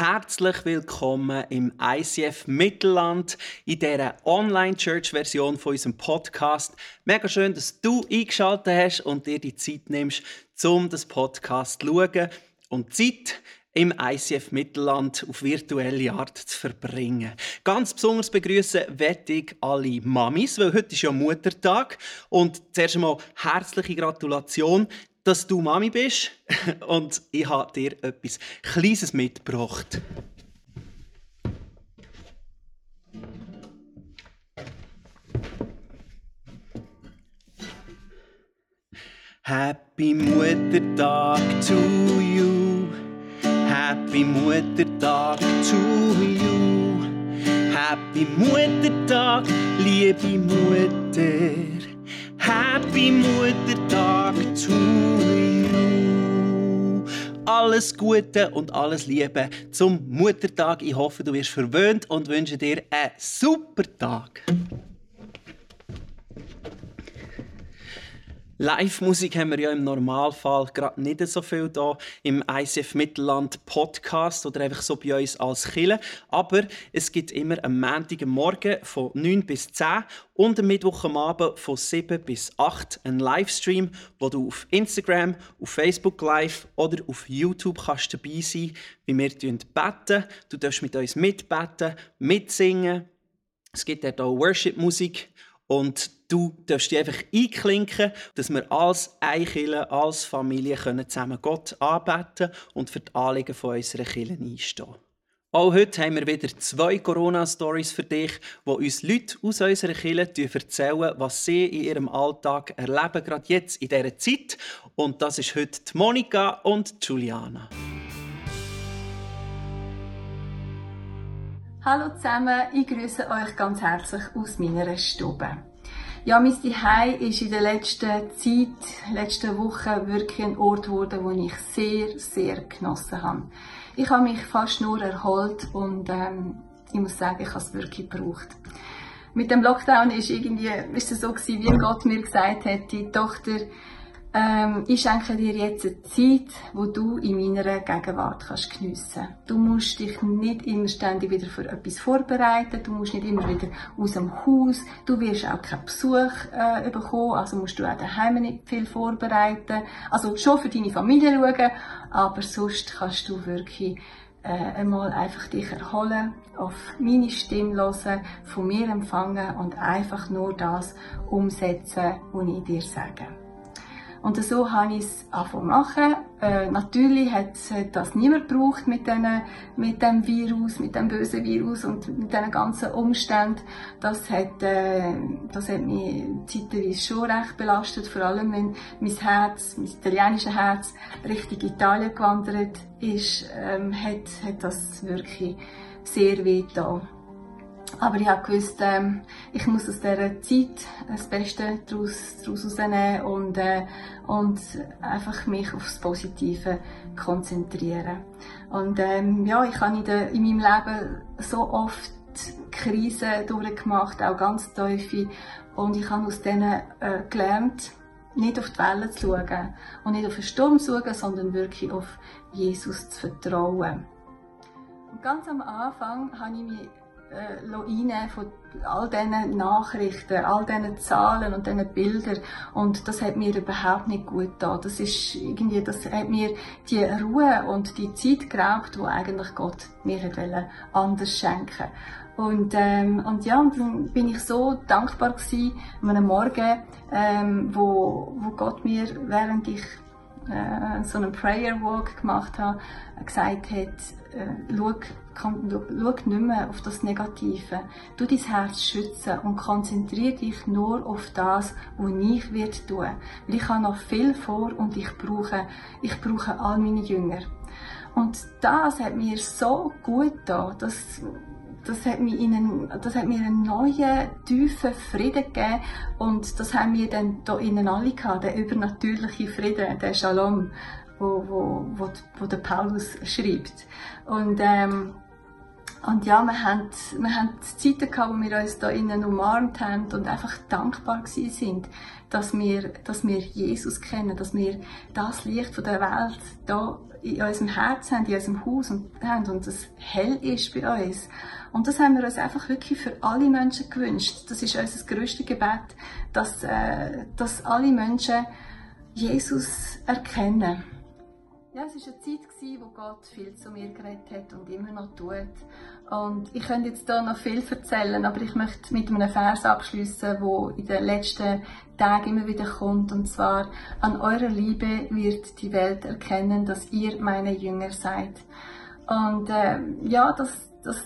Herzlich willkommen im ICF Mittelland in dieser Online-Church-Version von unserem Podcast. Mega schön, dass du eingeschaltet hast und dir die Zeit nimmst, um das Podcast zu schauen und Zeit im ICF Mittelland auf virtuelle Art zu verbringen. Ganz besonders begrüßen werde ich alle Mamis, weil heute ist ja Muttertag und zuerst einmal herzliche Gratulation dass du Mami bist und ich habe dir etwas Kleines mitgebracht. Happy Muttertag to you. Happy Muttertag to you. Happy Muttertag, liebe Mutter. Happy Muttertag to you. Alles Gute und alles Liebe zum Muttertag. Ich hoffe, du wirst verwöhnt und wünsche dir einen super Tag. Live-Musik haben wir ja im Normalfall gerade nicht so viel da im ICF Mittelland Podcast oder einfach so bei uns als Kille. Aber es gibt immer am Montag Morgen von 9 bis 10 und am Mittwoch am Abend von 7 bis 8 einen Livestream, wo du auf Instagram, auf Facebook Live oder auf YouTube kannst dabei sein, wie wir beten. Du darfst mit uns mitbeten, mitsingen. Es gibt auch Worship-Musik und du darfst dich einfach einklinken, dass wir als Einkille, als Familie können zusammen Gott anbeten und für die Anliegen von unserer Kirche einstehen. Auch heute haben wir wieder zwei Corona-Stories für dich, wo uns Leute aus unserer Kirche erzählen, was sie in ihrem Alltag erleben, gerade jetzt in dieser Zeit. Und das ist heute die Monika und Juliana. Hallo zusammen, ich grüße euch ganz herzlich aus meiner Stube. Ja, mein Zuhause ist in der letzten Zeit, letzten Wochen wirklich ein Ort geworden, wo ich sehr, sehr genossen habe. Ich habe mich fast nur erholt und ähm, ich muss sagen, ich habe es wirklich gebraucht. Mit dem Lockdown ist irgendwie, ist es so gewesen, wie Gott mir gesagt hat, die Tochter, ähm, ich schenke dir jetzt eine Zeit, wo du in meiner Gegenwart kannst geniessen. Du musst dich nicht immer ständig wieder für etwas vorbereiten. Du musst nicht immer wieder aus dem Haus. Du wirst auch keinen Besuch äh, bekommen, also musst du auch daheim nicht viel vorbereiten. Also schon für deine Familie schauen, aber sonst kannst du wirklich äh, einmal einfach dich erholen, auf meine Stimme hören, von mir empfangen und einfach nur das umsetzen, was ich dir sage. Und so habe ich es angefangen machen. Äh, natürlich hat, das niemand gebraucht mit, den, mit dem Virus, mit dem bösen Virus und mit diesen ganzen Umständen. Das hat, äh, das hat mich zeitweise schon recht belastet, vor allem wenn mein Herz, mein italienisches Herz Richtung Italien gewandert ist, ähm, hat, hat das wirklich sehr weh getan. Aber ich habe gewusst, ähm, ich muss aus dieser Zeit das Beste daraus, daraus rausnehmen und, äh, und einfach mich aufs Positive konzentrieren. Und ähm, ja, ich habe in, der, in meinem Leben so oft Krisen durchgemacht, auch ganz tiefe. Und ich habe aus denen äh, gelernt, nicht auf die Wellen zu schauen und nicht auf den Sturm zu schauen, sondern wirklich auf Jesus zu vertrauen. Und ganz am Anfang habe ich mich äh, von all diesen Nachrichten, all diesen Zahlen und diesen Bildern. Und das hat mir überhaupt nicht gut getan. Das ist irgendwie, das hat mir die Ruhe und die Zeit geraubt, wo eigentlich Gott mir hätte anders schenken und, ähm, und ja, und dann bin ich so dankbar gewesen, an einem Morgen, ähm, wo, wo Gott mir, während ich äh, so einen Prayer Walk gemacht habe, gesagt hat, äh, schau, schau nicht mehr auf das Negative. Du dein Herz schützen und konzentriere dich nur auf das, was ich wird tun. Weil ich habe noch viel vor und ich brauche, ich brauche all meine Jünger. Und das hat mir so gut getan, dass das hat, mir einen, das hat mir einen neuen, tiefen Frieden gegeben und das haben wir dann hier innen alle gehabt, der übernatürliche Frieden, der Shalom, wo, wo, wo, wo der Paulus schreibt. Und, ähm, und ja, wir haben, wir haben Zeiten gehabt, wo wir uns da innen umarmt haben und einfach dankbar gewesen sind, dass wir, dass wir Jesus kennen, dass wir das Licht von der Welt da in unserem Herzen haben, in unserem Haus und, haben und es hell ist bei uns. Und das haben wir uns einfach wirklich für alle Menschen gewünscht. Das ist unser grösstes Gebet, dass, äh, dass alle Menschen Jesus erkennen. Ja, es war eine Zeit, wo Gott viel zu mir geredet hat und immer noch tut. Und ich könnte jetzt hier noch viel erzählen, aber ich möchte mit einem Vers abschließen, wo in den letzten Tagen immer wieder kommt. Und zwar, an eurer Liebe wird die Welt erkennen, dass ihr meine Jünger seid. Und äh, ja, das, das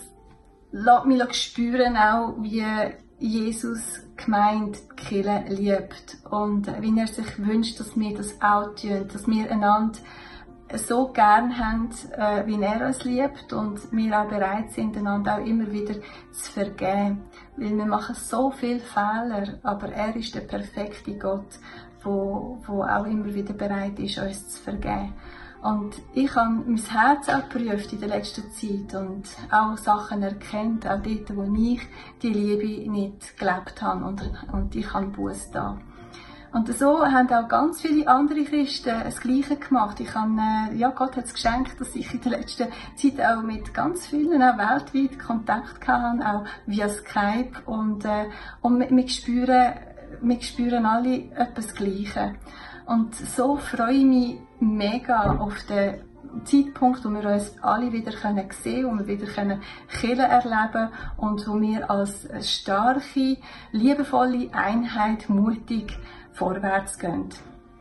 lässt mich spüren auch, wie Jesus gemeint Kille liebt und wie er sich wünscht, dass wir das auch tun, dass wir einander so gern haben, äh, wie er uns liebt und wir auch bereit sind, einander auch immer wieder zu vergeben. Weil wir machen so viele Fehler, aber er ist der perfekte Gott, wo, wo auch immer wieder bereit ist, uns zu vergeben. Und ich habe mein Herz auch geprüft in der letzten Zeit und auch Sachen erkennt, auch dort, wo ich die Liebe nicht gelebt habe und, und ich habe Buß da. Und so haben auch ganz viele andere Christen das Gleiche gemacht. Ich habe, äh, ja, Gott hat es geschenkt, dass ich in der letzten Zeit auch mit ganz vielen auch weltweit Kontakt hatte, auch via Skype. Und, äh, und wir, spüren, wir spüren alle etwas Gleiche. Und so freue ich mich mega auf den Zeitpunkt, wo wir uns alle wieder können sehen und wir wieder können Kirche erleben und wo wir als starke, liebevolle Einheit mutig vorwärts gehen.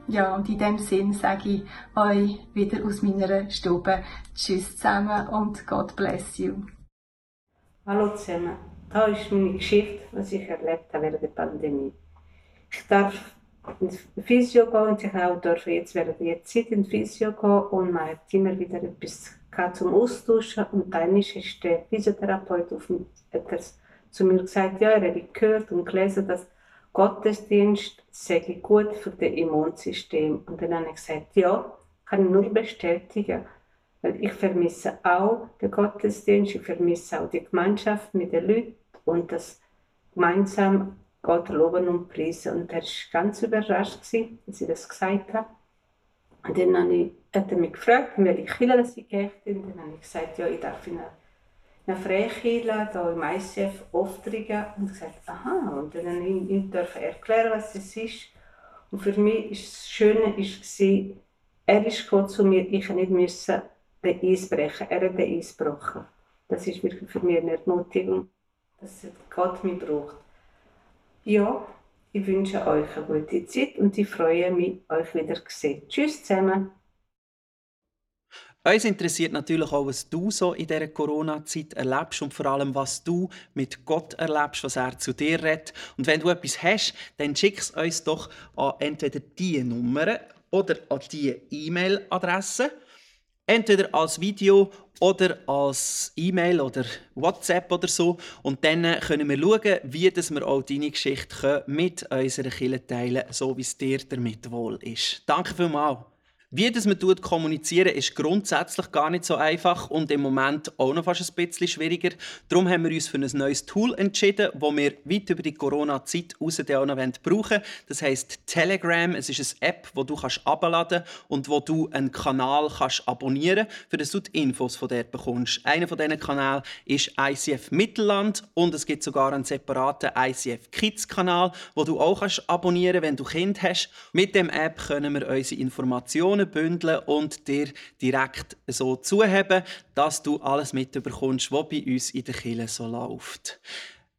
Ja, und in dem Sinn sage ich euch wieder aus meiner Stube Tschüss zusammen und God bless you. Hallo zusammen. Da ist meine Geschichte, was ich erlebt habe während der Pandemie. Ich darf ins Physio gehen und ich auch darf jetzt während der Zeit ins Physio gehen und man hat immer wieder etwas zum Austauschen und dann ist der Physiotherapeut auf mich, zu mir gesagt, ja, er hätte gehört und gelesen, dass Gottesdienst sei gut für das Immunsystem. Und dann habe ich gesagt, ja, kann ich nur bestätigen. Weil ich vermisse auch den Gottesdienst, ich vermisse auch die Gemeinschaft mit den Leuten und das gemeinsam Gott loben und preisen. Und er war ganz überrascht, als ich das gesagt habe. Und dann habe ich, hat er mich gefragt, in welche Kirche ich gehe. Und dann habe ich gesagt, ja, ich darf in eine eine Freikirche hier im ICF Oftringen und gesagt, aha, und dann ihm erklären, was es ist. Und für mich ist das Schöne ist, er ist gekommen zu mir, ich nicht müssen den Eis brechen, er hat den Eis gebrochen. Das ist wirklich für mich eine Ermutigung, dass Gott mich braucht. Ja, ich wünsche euch eine gute Zeit und ich freue mich, euch wieder zu sehen. Tschüss zusammen. Uns interessiert natürlich auch, was du so in dieser Corona-Zeit erlebst und vor allem, was du mit Gott erlebst, was er zu dir redet. Und wenn du etwas hast, dann schick es uns doch an entweder diese Nummer oder an diese E-Mail-Adresse. Entweder als Video oder als E-Mail oder WhatsApp oder so. Und dann können wir schauen, wie wir auch deine Geschichte mit unserer Kirche teilen können, so wie es dir damit wohl ist. Danke vielmals. Wie das man kommunizieren ist grundsätzlich gar nicht so einfach und im Moment auch noch fast ein bisschen schwieriger. Darum haben wir uns für ein neues Tool entschieden, das wir weit über die Corona-Zeit raus auch noch brauchen Das heisst Telegram. Es ist eine App, die du abladen kannst und wo du einen Kanal kannst abonnieren kannst, für das du die Infos von dort bekommst. Einer von diesen Kanälen ist ICF Mittelland und es gibt sogar einen separaten ICF Kids-Kanal, wo du auch kannst abonnieren kannst, wenn du Kind hast. Mit dem App können wir unsere Informationen Informationen bündeln und dir direkt so zuheben, dass du alles mitbekommst, was bei uns in der Kirche so läuft.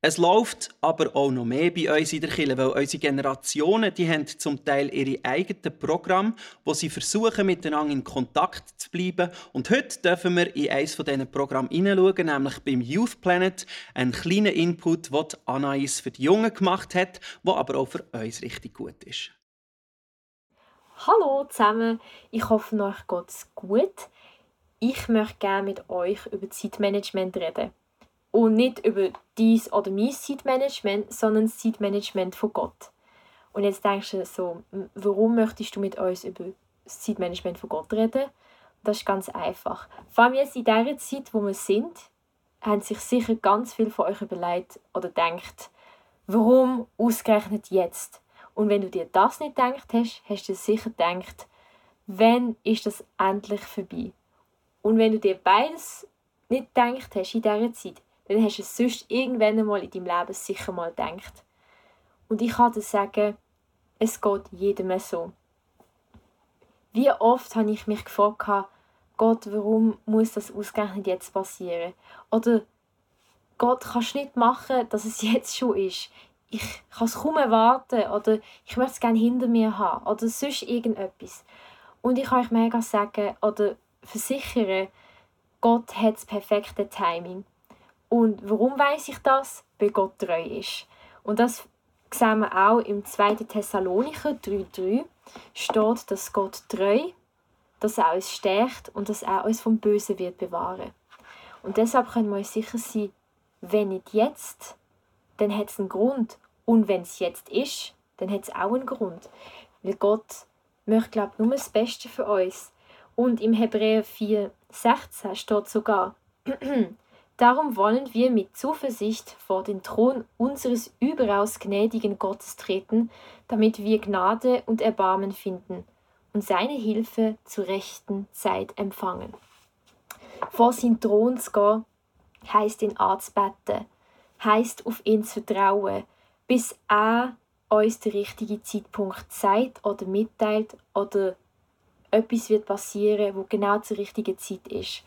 Es läuft aber auch noch mehr bei uns in der Kirche, weil unsere Generationen, die haben zum Teil ihre eigenen Programme, wo sie versuchen, miteinander in Kontakt zu bleiben. Und heute dürfen wir in eines von diesen Programmen hineinschauen, nämlich beim Youth Planet, einen kleinen Input, den Anais für die Jungen gemacht hat, der aber auch für uns richtig gut ist. Hallo zusammen, ich hoffe, euch geht es gut. Ich möchte gerne mit euch über Zeitmanagement reden. Und nicht über dies oder mein Zeitmanagement, sondern das Zeitmanagement von Gott. Und jetzt denkst du so, warum möchtest du mit uns über das Zeitmanagement von Gott reden? Das ist ganz einfach. Vor allem jetzt in dieser Zeit, wo wir sind, haben sich sicher ganz viele von euch überlegt oder denkt, warum ausgerechnet jetzt? Und wenn du dir das nicht gedacht hast, hast du sicher gedacht, wann ist das endlich vorbei? Und wenn du dir beides nicht gedacht hast in dieser Zeit, dann hast du es sonst irgendwann einmal in deinem Leben sicher mal gedacht. Und ich kann dir sagen, es geht jedem so. Wie oft habe ich mich gefragt, Gott, warum muss das ausgerechnet jetzt passieren? Oder Gott, kannst du nicht machen, dass es jetzt schon ist? Ich kann es kaum erwarten oder ich möchte es gerne hinter mir haben oder sonst irgendetwas. Und ich kann euch mega sagen oder versichern, Gott hat das perfekte Timing. Und warum weiß ich das? Weil Gott treu ist. Und das sehen wir auch im 2. Thessalonicher 3,3 steht, dass Gott treu, dass er uns stärkt und dass er uns vom Bösen wird bewahren. Und deshalb können wir uns sicher sein, wenn nicht jetzt, dann hat es einen Grund. Und wenn es jetzt ist, dann hat es auch einen Grund. Weil Gott möchte, glaube ich, nur das Beste für uns. Und im Hebräer 4,16 steht sogar, Darum wollen wir mit Zuversicht vor den Thron unseres überaus gnädigen Gottes treten, damit wir Gnade und Erbarmen finden und seine Hilfe zur rechten Zeit empfangen. Vor sein Thron zu gehen, heisst ihn anzubeten, heisst auf ihn zu vertrauen, bis er uns den richtigen Zeitpunkt sagt oder mitteilt oder etwas wird passieren, wo genau zur richtigen Zeit ist.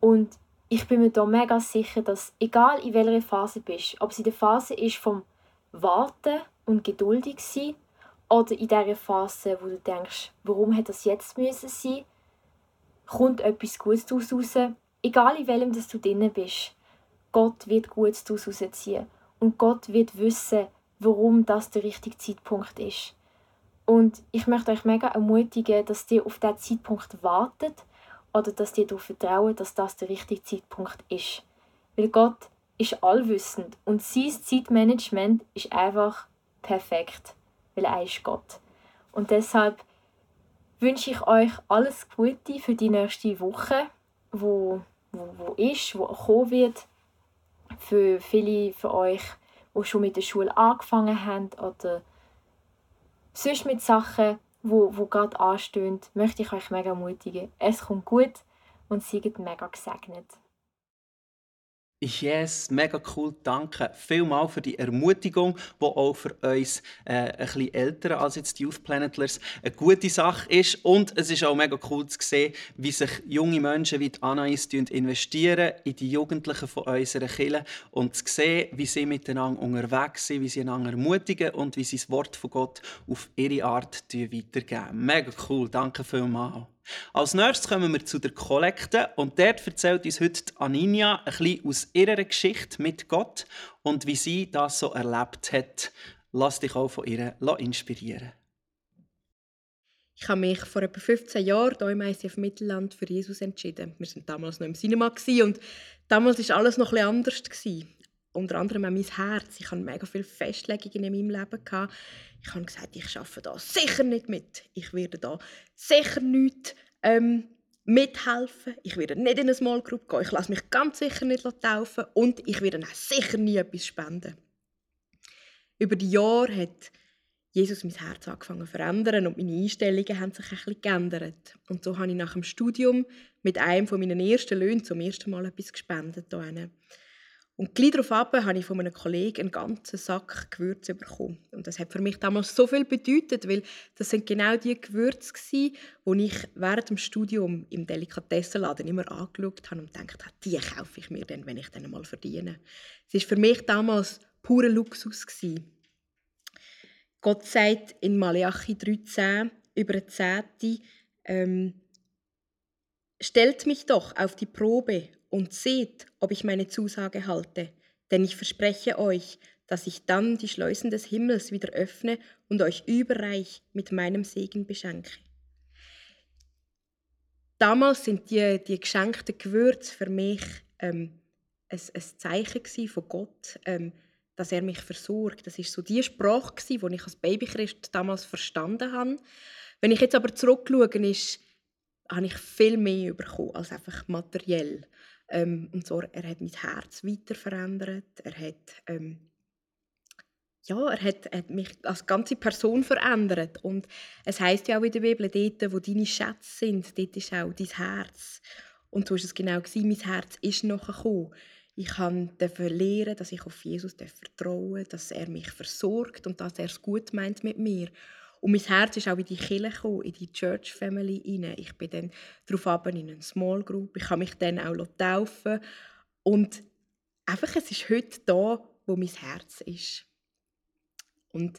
Und ich bin mir da mega sicher, dass egal in welcher Phase du bist, ob es in der Phase ist vom Warten und geduldig sein oder in der Phase, wo du denkst, warum hat das jetzt müssen sein, kommt etwas Gutes daraus raus. Egal in welchem dass du drin bist, Gott wird Gutes daraus rausziehen. Und Gott wird wissen, warum das der richtige Zeitpunkt ist. Und ich möchte euch mega ermutigen, dass ihr auf diesen Zeitpunkt wartet, oder dass die darauf vertrauen, dass das der richtige Zeitpunkt ist. Weil Gott ist allwissend und sein Zeitmanagement ist einfach perfekt, weil er ist Gott. Und deshalb wünsche ich euch alles Gute für die nächste Woche, wo, wo, wo ist, wo kommen wird. Für viele von euch, die schon mit der Schule angefangen haben oder sonst mit Sachen, wo, wo gerade anstehen, möchte ich euch mega ermutigen. Es kommt gut und seid mega gesegnet. Yes, mega cool, danke vielmals für die Ermutigung, die auch für uns äh, ein bisschen älter als jetzt die Youth Planetlers eine gute Sache ist. Und es ist auch mega cool zu sehen, wie sich junge Menschen wie die Anais investieren in die Jugendlichen von unserer Kirche und zu sehen, wie sie miteinander unterwegs sind, wie sie einander ermutigen und wie sie das Wort von Gott auf ihre Art weitergeben. Mega cool, danke vielmals. Als nächstes kommen wir zu der Kollekte und dort erzählt uns heute Aninia ein bisschen aus ihrer Geschichte mit Gott und wie sie das so erlebt hat. Lass dich auch von ihr inspirieren. Ich habe mich vor etwa 15 Jahren hier im ICF Mittelland für Jesus entschieden. Wir waren damals noch im Cinema und damals war alles noch etwas anders. Unter anderem auch mein Herz. Ich hatte mega viele Festlegungen in meinem Leben. Ich habe gesagt, ich arbeite da sicher nicht mit. Ich werde da sicher nicht ähm, mithelfen. Ich werde nicht in eine Small Group gehen. Ich lasse mich ganz sicher nicht taufen. Und ich werde auch sicher nie etwas spenden. Über die Jahre hat Jesus mein Herz angefangen zu verändern und meine Einstellungen haben sich ein bisschen geändert. Und so habe ich nach dem Studium mit einem von meinen ersten Löhnen zum ersten Mal etwas gespendet. Hier. Und gleich darauf habe ich von einem Kollegen einen ganzen Sack Gewürze bekommen. Und das hat für mich damals so viel bedeutet, weil das sind genau die Gewürze die ich während dem Studium im Delikatessenladen immer angeschaut habe und gedacht habe, die kaufe ich mir dann, wenn ich dann mal verdiene. Es war für mich damals purer Luxus. Gewesen. Gott sagt in Malachi 3,10 über eine Zehnte, ähm, Stellt mich doch auf die Probe und seht, ob ich meine Zusage halte, denn ich verspreche euch, dass ich dann die Schleusen des Himmels wieder öffne und euch überreich mit meinem Segen beschenke. Damals sind die, die geschenkten Gewürze für mich ähm, ein, ein Zeichen von Gott, ähm, dass er mich versorgt. Das ist so die Sprache, die ich als Babychrist damals verstanden habe. Wenn ich jetzt aber zurückschaue, ist, habe ich viel mehr bekommen als einfach materiell. Ähm, und zwar, er hat mein Herz weiter verändert. Er hat ähm, ja, er hat, hat, mich als ganze Person verändert. Und es heißt ja auch in der Bibel, dort, wo deine Schätze sind, dort ist auch dein Herz. Und so war es genau. Gewesen. Mein Herz ist noch gekommen. Ich durfte lernen, dass ich auf Jesus vertrauen darf, dass er mich versorgt und dass er es gut meint mit mir. Und mein Herz ist auch in die Kirche gekommen, in die Church Family hinein. Ich bin dann darauf in eine Small Group. Ich kann mich dann auch taufen. Und einfach, es ist heute da, wo mein Herz ist. Und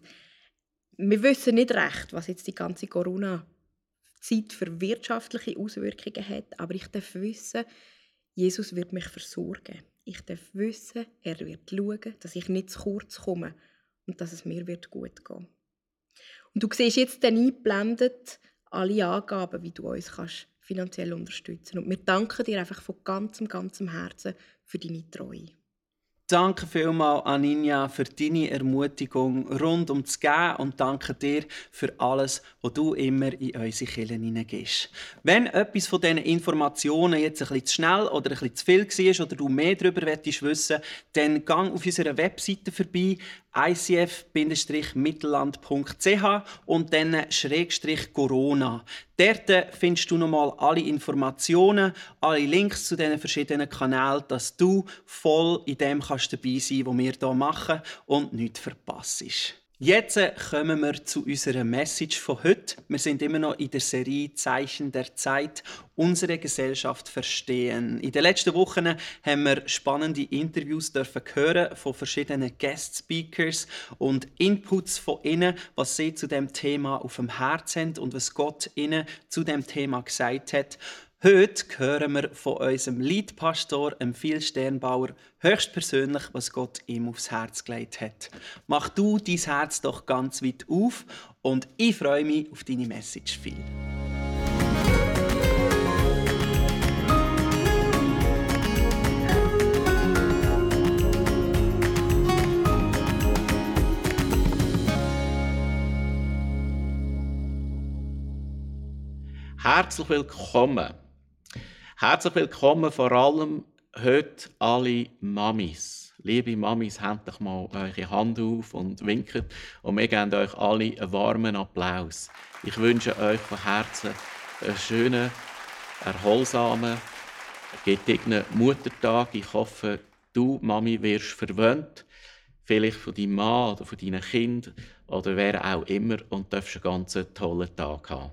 wir wissen nicht recht, was jetzt die ganze Corona-Zeit für wirtschaftliche Auswirkungen hat, aber ich darf wissen, Jesus wird mich versorgen. Ich darf wissen, er wird schauen, dass ich nicht zu kurz komme und dass es mir wird gut gehen. Und du siehst jetzt dann eingeblendet alle Angaben, wie du uns kannst finanziell unterstützen. Und wir danken dir einfach von ganzem, ganzem Herzen für deine Treue. Danke vielmals, Aninja, für deine Ermutigung rund um das Gehen und danke dir für alles, was du immer in unsere Kirchen hineingehst. Wenn etwas von diesen Informationen jetzt ein bisschen zu schnell oder ein bisschen zu viel war oder du mehr darüber wissen willst, dann gang auf unserer Webseite vorbei icf-mittelland.ch und dann Schrägstrich Corona. Dort findest du nochmal alle Informationen, alle Links zu diesen verschiedenen Kanälen, dass du voll in dem kannst dabei sein kannst, was wir hier machen und nichts verpasst. Jetzt kommen wir zu unserer Message von heute. Wir sind immer noch in der Serie Zeichen der Zeit, unsere Gesellschaft verstehen. In den letzten Wochen haben wir spannende Interviews dürfen hören von verschiedenen Guest Speakers und Inputs von ihnen, was sie zu dem Thema auf dem Herzen haben und was Gott ihnen zu dem Thema gesagt hat. Heute hören wir von unserem Leadpastor, dem Phil Sternbauer, höchstpersönlich, was Gott ihm aufs Herz gelegt hat. Mach du dein Herz doch ganz weit auf und ich freue mich auf deine Message, Phil. Herzlich willkommen Herzlich willkommen vor allem heute alle Mamis. Liebe Mamis, habt doch mal eure Hand auf und winkt. Und wir geben euch alle einen warmen Applaus. Ich wünsche euch von Herzen einen schönen, erholsamen, gedignen Muttertag. Ich hoffe, du, Mami, wirst verwöhnt. Vielleicht von deinem Mann oder von deinen Kind oder wer auch immer und darfst einen ganz tollen Tag haben.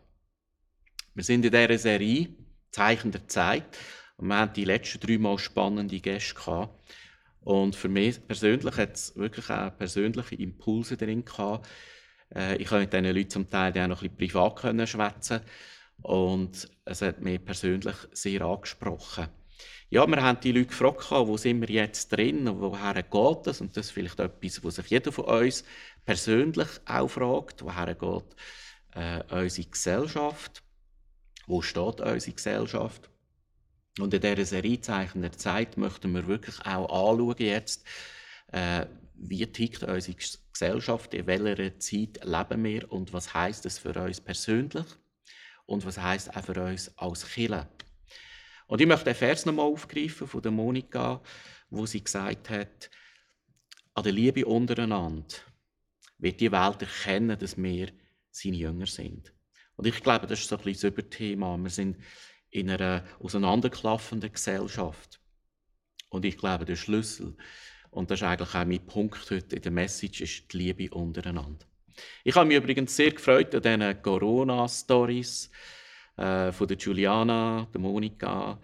Wir sind in dieser Serie Zeichen der Zeit. Und wir hatten die letzten drei Mal spannende Gäste gehabt. Und für mich persönlich hat es wirklich auch persönliche Impulse drin gehabt. Äh, ich konnte mit diesen Leuten zum Teil auch noch ein bisschen privat schwätzen und es hat mich persönlich sehr angesprochen. Ja, wir haben die Leute gefragt, wo sind wir jetzt drin und woher geht es? Und das ist vielleicht etwas, was sich jeder von uns persönlich auch fragt. Woher geht äh, unsere Gesellschaft? Wo steht unsere Gesellschaft? Und in dieser Serie Zeichen der Zeit möchten wir wirklich auch anschauen jetzt, äh, wie tickt unsere Gesellschaft, in welcher Zeit leben wir und was heißt es für uns persönlich und was heißt auch für uns als Kirche. Und ich möchte den Vers nochmal aufgreifen von der Monika, wo sie gesagt hat, an der Liebe untereinander wird die Welt erkennen, dass wir seine Jünger sind. Und ich glaube, das ist so ein bisschen das Überthema. Wir sind in einer auseinanderklaffenden Gesellschaft. Und ich glaube, der Schlüssel, und das ist eigentlich auch mein Punkt heute in der Message, ist die Liebe untereinander. Ich habe mich übrigens sehr gefreut an diesen Corona-Stories äh, von der Juliana, der Monika.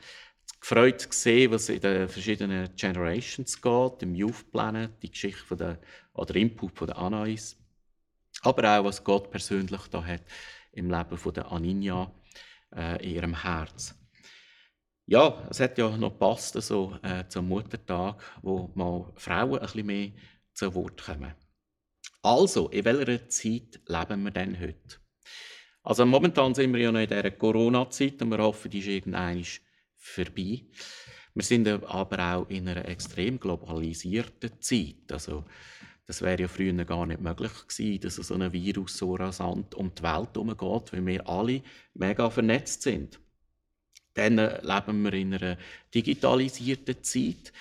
Gefreut zu sehen, was in den verschiedenen Generations geht, im Youth Planet, die Geschichte von der, oder Input von der Anais. Aber auch, was Gott persönlich da hat im Leben von der Aninja äh, in ihrem Herz. Ja, es hat ja noch gepasst so, äh, zum Muttertag, wo mal Frauen ein bisschen mehr zu Wort kommen. Also, in welcher Zeit leben wir denn heute? Also momentan sind wir ja noch in dieser Corona-Zeit und wir hoffen, die ist irgendwann vorbei. Wir sind aber auch in einer extrem globalisierten Zeit. Also das wäre ja früher gar nicht möglich gewesen, dass so ein Virus so rasant um die Welt herumgeht, weil wir alle mega vernetzt sind. Dann leben wir in einer digitalisierten Zeit.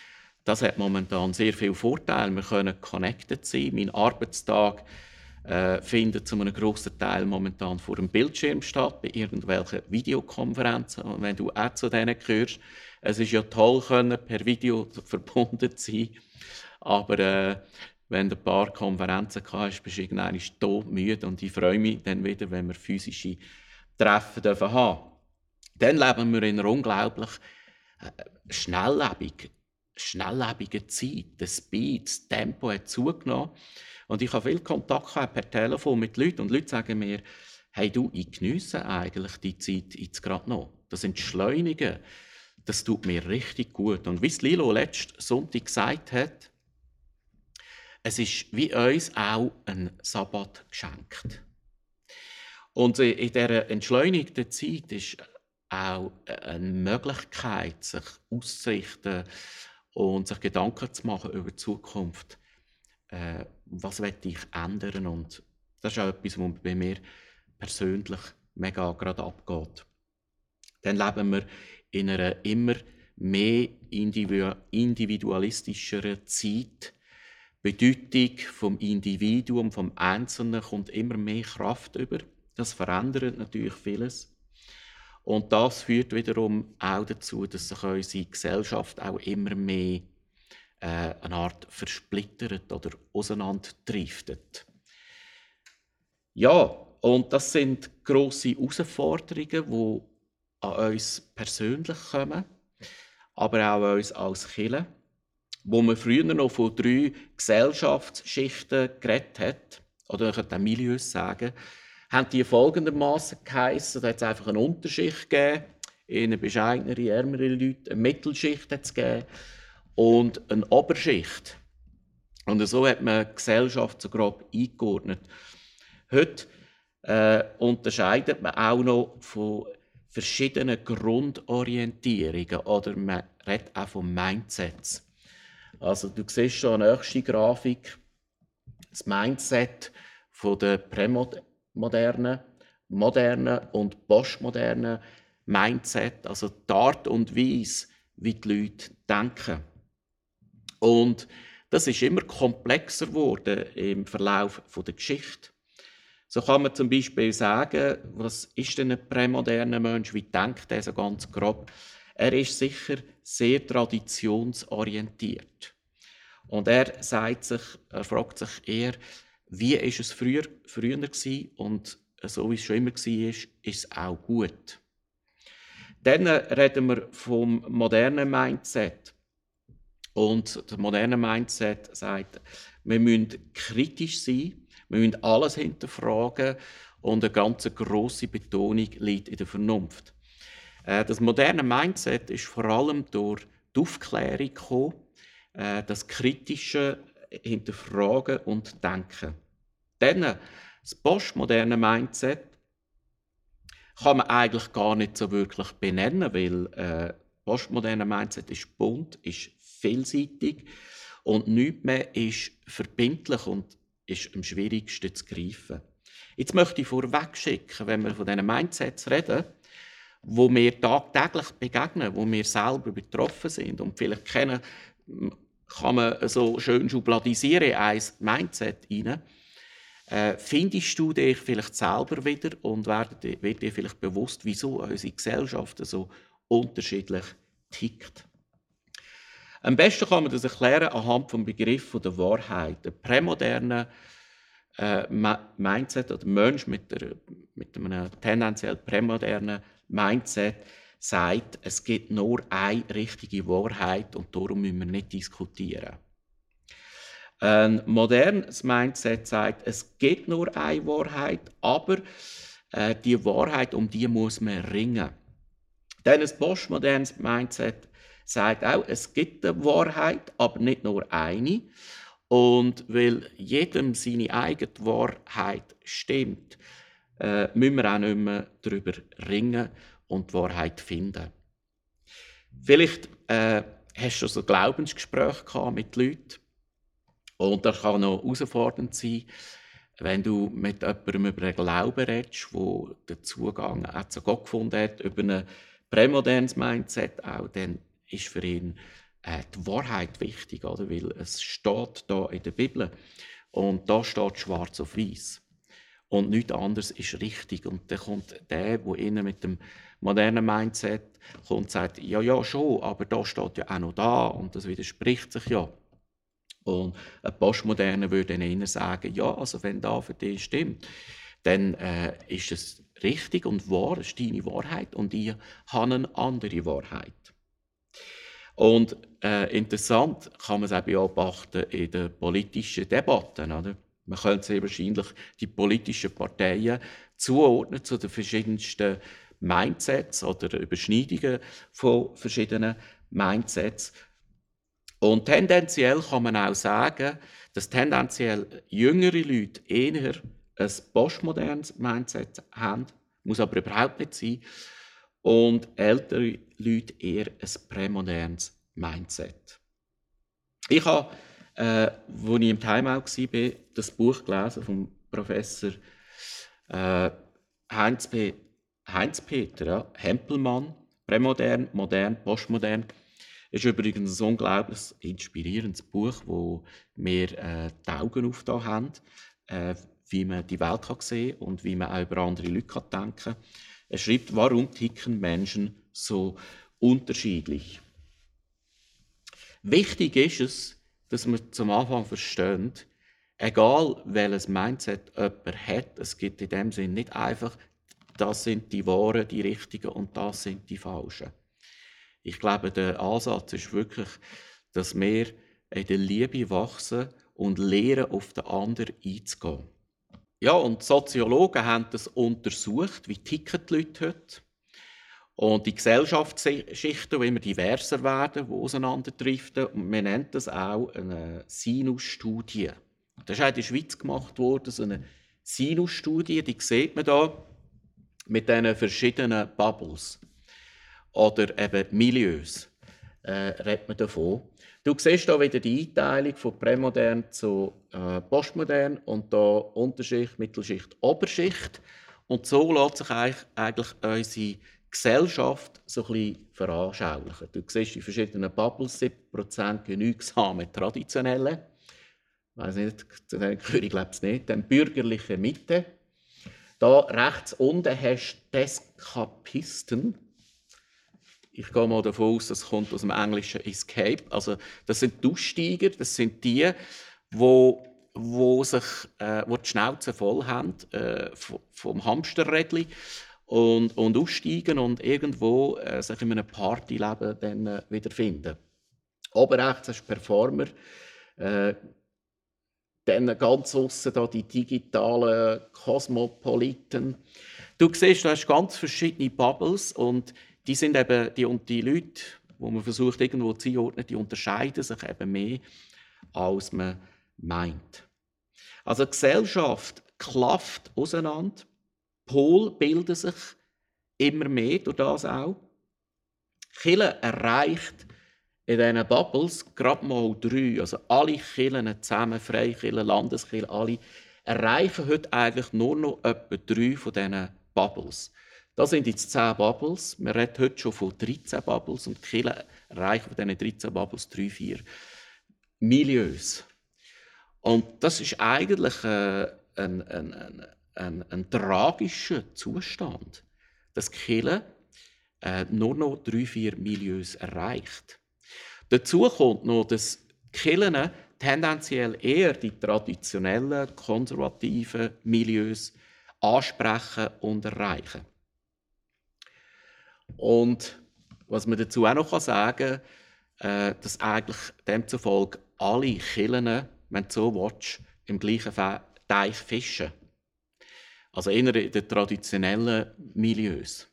Das hat momentan sehr viele Vorteile. Wir können connected sein. Mein Arbeitstag äh, findet zu einem grossen Teil momentan vor dem Bildschirm statt, bei irgendwelchen Videokonferenzen. Und wenn du auch zu denen gehörst, es ist ja toll, können, per Video verbunden zu sein. Aber äh, wenn du ein paar Konferenzen hast, bist du irgendwann müde. Und ich freue mich dann wieder, wenn wir physische Treffen dürfen haben. Dann leben wir in einer unglaublich äh, schnelllebigen, schnelllebigen Zeit. Der Speed, das Tempo hat zugenommen. Und ich habe viel Kontakt per Telefon mit Leuten. Und Leute sagen mir, hey du, ich geniesse eigentlich die Zeit jetzt gerade noch. Das Entschleunigen, das tut mir richtig gut. Und wie es Lilo letzten Sonntag gesagt hat, es ist wie uns auch ein Sabbat geschenkt. Und in dieser entschleunigten Zeit ist auch eine Möglichkeit, sich auszurichten und sich Gedanken zu machen über die Zukunft. Äh, was möchte ich ändern? Und das ist auch etwas, was bei mir persönlich mega gerade abgeht. Dann leben wir in einer immer mehr individualistischeren Zeit. Bedeutung vom Individuum, vom Einzelnen kommt immer mehr Kraft über. Das verändert natürlich vieles. Und das führt wiederum auch dazu, dass sich unsere Gesellschaft auch immer mehr äh, eine Art versplittert oder auseinanderdriftet. Ja, und das sind große Herausforderungen, die an uns persönlich kommen, aber auch an uns als Kirche, wo man früher noch von drei Gesellschaftsschichten geredet hat, oder ich könnte auch Milieus sagen, haben die folgendermaßen geheissen. Da hat es einfach eine Unterschicht gegeben, eine bescheidenere, ärmere Leute, eine Mittelschicht hat es gegeben und eine Oberschicht. Und so hat man die Gesellschaft so grob eingeordnet. Heute äh, unterscheidet man auch noch von verschiedenen Grundorientierungen oder man redet auch von Mindsets. Also du siehst schon an der nächsten Grafik das Mindset von der Prämod modernen, modernen und postmodernen Mindset, also die Art und Weise, wie die Leute denken. Und das ist immer komplexer geworden im Verlauf der Geschichte. So kann man zum Beispiel sagen, was ist denn ein prämoderner Mensch? Wie denkt er so ganz grob? Er ist sicher sehr traditionsorientiert. Und er sagt sich, er fragt sich eher, wie ist es früher, früher gewesen und so wie es schon immer war, ist, es auch gut. Dann reden wir vom modernen Mindset. Und das moderne Mindset sagt, wir müssen kritisch sein, wir müssen alles hinterfragen und eine ganz große Betonung liegt in der Vernunft. Äh, das moderne Mindset ist vor allem durch die Aufklärung gekommen, äh, das kritische hinterfragen und denken. Dann das postmoderne Mindset kann man eigentlich gar nicht so wirklich benennen, weil äh, postmoderne Mindset ist bunt, ist vielseitig und nichts mehr ist verbindlich und ist am schwierigsten zu greifen. Jetzt möchte ich vorweg schicken, wenn wir von diesen Mindsets reden, wo wir tagtäglich begegnen, wo wir selber betroffen sind und vielleicht kennen kann man so schön schubladisieren, ein Mindset rein. Äh, findest du dich vielleicht selber wieder und wird, wird dir vielleicht bewusst, wieso unsere Gesellschaft so unterschiedlich tickt? Am besten kann man das erklären anhand des Begriff der Wahrheit. Der prämoderne äh, Mindset oder Mensch mit, der, mit einem tendenziell prämodernen Mindset sagt, es gibt nur eine richtige Wahrheit und darum müssen wir nicht diskutieren. Ein modernes Mindset sagt, es gibt nur eine Wahrheit, aber äh, die Wahrheit, um die muss man ringen. Denn ein postmodernes Mindset sagt auch, es gibt eine Wahrheit, aber nicht nur eine. Und weil jedem seine eigene Wahrheit stimmt, äh, müssen wir auch nicht mehr darüber ringen und die Wahrheit finden. Vielleicht äh, hast du so ein Glaubensgespräch mit Leuten und das kann noch herausfordernd sein, wenn du mit jemandem über einen Glauben redest, der den Zugang auch zu Gott gefunden hat, über ein prämodernes Mindset auch, dann ist für ihn äh, die Wahrheit wichtig, oder? Weil es steht da in der Bibel und da steht schwarz auf weiß und nichts anderes ist richtig. Und dann kommt der, der innen mit dem modernen Mindset kommt und sagt, ja, ja, schon, aber da steht ja auch noch da und das widerspricht sich ja. Und ein Postmoderne würde ihnen sagen, ja, also wenn da für dich stimmt, dann äh, ist es richtig und wahr, es ist deine Wahrheit und ich habe eine andere Wahrheit. Und äh, interessant kann man es auch beobachten in den politischen Debatten. Oder? Man könnte sehr wahrscheinlich die politischen Parteien zuordnen zu den verschiedensten Mindsets oder Überschneidungen von verschiedenen Mindsets. Und tendenziell kann man auch sagen, dass tendenziell jüngere Leute eher ein postmodernes Mindset haben, muss aber überhaupt nicht sein, und ältere Leute eher ein prämodernes Mindset. Ich habe äh, als ich im Timeout war, das Buch gelesen vom Professor äh, Heinz. Heinz Peter ja, Hempelmann, Prämodern, Modern, Postmodern. Ist übrigens ein unglaublich inspirierendes Buch, wo mir äh, die Augen aufgetan haben, äh, wie man die Welt kann sehen und wie man auch über andere Leute kann denken kann. Er schreibt, warum ticken Menschen so unterschiedlich? Wichtig ist es, dass man zum Anfang versteht, egal welches Mindset jemand hat, es gibt in dem Sinn nicht einfach, das sind die wahren, die richtigen und das sind die falschen. Ich glaube, der Ansatz ist wirklich, dass wir in der Liebe wachsen und lernen, auf den anderen einzugehen. Ja, und Soziologen haben das untersucht, wie ticken die Leute heute. Und die Gesellschaftsschichten, die immer diverser werden, die auseinanderdriften, und man nennt das auch eine Sinusstudie. Das ist auch in der Schweiz gemacht worden, so eine Sinusstudie, die sieht man da mit diesen verschiedenen Bubbles oder eben Milieus, äh, redet man davon. Du siehst hier wieder die Einteilung von prämodern zu äh, postmodern und da Unterschicht, Mittelschicht, Oberschicht. Und so lässt sich eigentlich unsere Gesellschaft so bisschen veranschaulichen. Du siehst die verschiedenen Bubbles, 70% genügsame traditionelle, ich weiß nicht, zu denen gehöre ich glaube es nicht, dann bürgerliche Mitte. Da rechts unten hast du Eskapisten. Ich gehe mal davon aus, das kommt aus dem englischen Escape. Also das sind die Aussteiger, das sind die, wo wo sich äh, wo die Schnauze voll haben äh, vom Hamsterrädchen und, und aussteigen und irgendwo äh, sich in einem Partyleben dann äh, wiederfinden. Oben rechts hast du Performer, äh, dann ganz aussen da die digitalen Kosmopoliten. Du siehst, du hast ganz verschiedene Bubbles und die sind eben die, und die Leute, wo man versucht irgendwo zu einordnen, die unterscheiden sich eben mehr, als man meint. Also Gesellschaft klafft auseinander Pol bilden sich immer mehr durch das auch. Kille erreicht in diesen Bubbles gerade mal drei, also alle Kirchen zusammen, Freikirchen, Landeskirchen, alle, erreichen heute eigentlich nur noch etwa drei von diesen Bubbles. Das sind jetzt zehn Bubbles. Wir reden heute schon von 13 Bubbles und die erreichen von diesen 13 Bubbles drei, vier Milieus. Und das ist eigentlich äh, ein, ein, ein, ein, ein tragischer Zustand, dass Kille äh, nur noch drei, vier Milieus erreicht. Dazu kommt noch, dass Kirchen tendenziell eher die traditionellen, konservativen Milieus ansprechen und erreichen. Und was man dazu auch noch sagen kann, äh, dass eigentlich demzufolge alle Kirchen, wenn du so willst, im gleichen Teich fischen. Also eher in den traditionellen Milieus.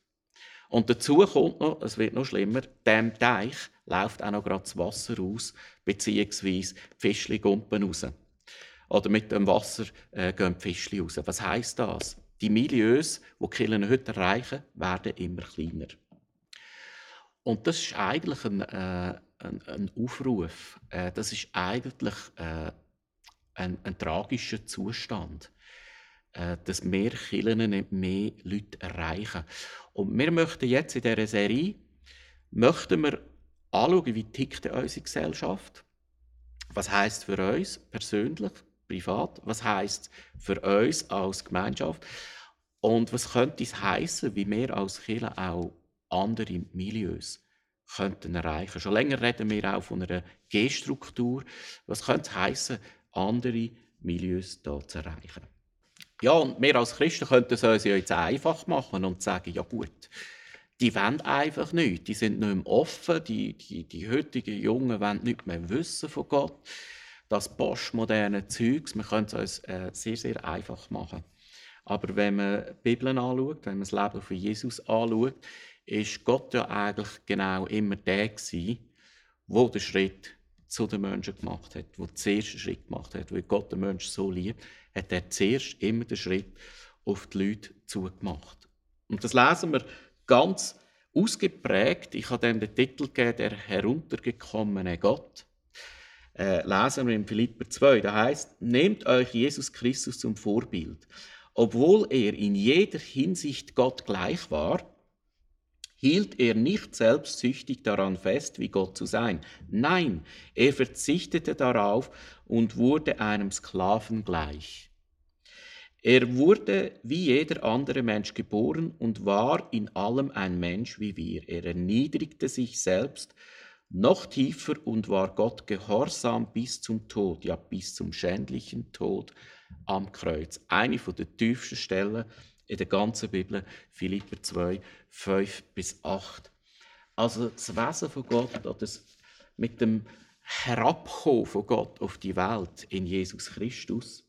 Und dazu kommt noch, es wird noch schlimmer, dem Teich läuft auch noch gerade das Wasser aus, beziehungsweise die Fischchen gumpen raus. Oder mit dem Wasser äh, gehen die Fischchen raus. Was heisst das? Die Milieus, die Kirchen heute erreichen, werden immer kleiner. Und das ist eigentlich ein, äh, ein, ein Aufruf. Äh, das ist eigentlich äh, ein, ein tragischer Zustand. Äh, dass mehr Kirchen mehr Leute erreichen. Und wir möchten jetzt in dieser Serie, möchten wir anschauen, wie tickt unsere Gesellschaft. Was heißt für uns persönlich, privat? Was heißt für uns als Gemeinschaft? Und was könnte es heißen, wie wir als Kirche auch andere Milieus könnten erreichen? Schon länger reden wir auch von einer G-Struktur. Was könnte es heißen, andere Milieus hier zu erreichen? Ja, und wir als Christen könnten es uns ja jetzt einfach machen und sagen, ja gut, die wollen einfach nichts. Die sind nicht mehr offen. Die, die, die heutigen Jungen wollen nicht mehr wissen von Gott. Das postmoderne Zeugs, wir können es uns äh, sehr, sehr einfach machen. Aber wenn man die Bibel anschaut, wenn man das Leben von Jesus anschaut, ist Gott ja eigentlich genau immer der gewesen, wo den Schritt zu den Menschen gemacht hat, wo den ersten Schritt gemacht hat, weil Gott den Menschen so liebt, hat er zuerst immer den Schritt auf die Leute zugemacht. Und das lesen wir ganz ausgeprägt. Ich habe dem den Titel gegeben, der heruntergekommene Gott. Äh, lesen wir in Philipper 2, da heißt: Nehmt euch Jesus Christus zum Vorbild. Obwohl er in jeder Hinsicht Gott gleich war, hielt er nicht selbstsüchtig daran fest, wie Gott zu sein. Nein, er verzichtete darauf und wurde einem Sklaven gleich. Er wurde wie jeder andere Mensch geboren und war in allem ein Mensch wie wir. Er erniedrigte sich selbst noch tiefer und war Gott gehorsam bis zum Tod, ja bis zum schändlichen Tod am Kreuz. Eine von der tiefsten Stellen in der ganzen Bibel, Philipper 2, 5 bis 8. Also das Wesen von Gott, das mit dem Herabkommen von Gott auf die Welt in Jesus Christus,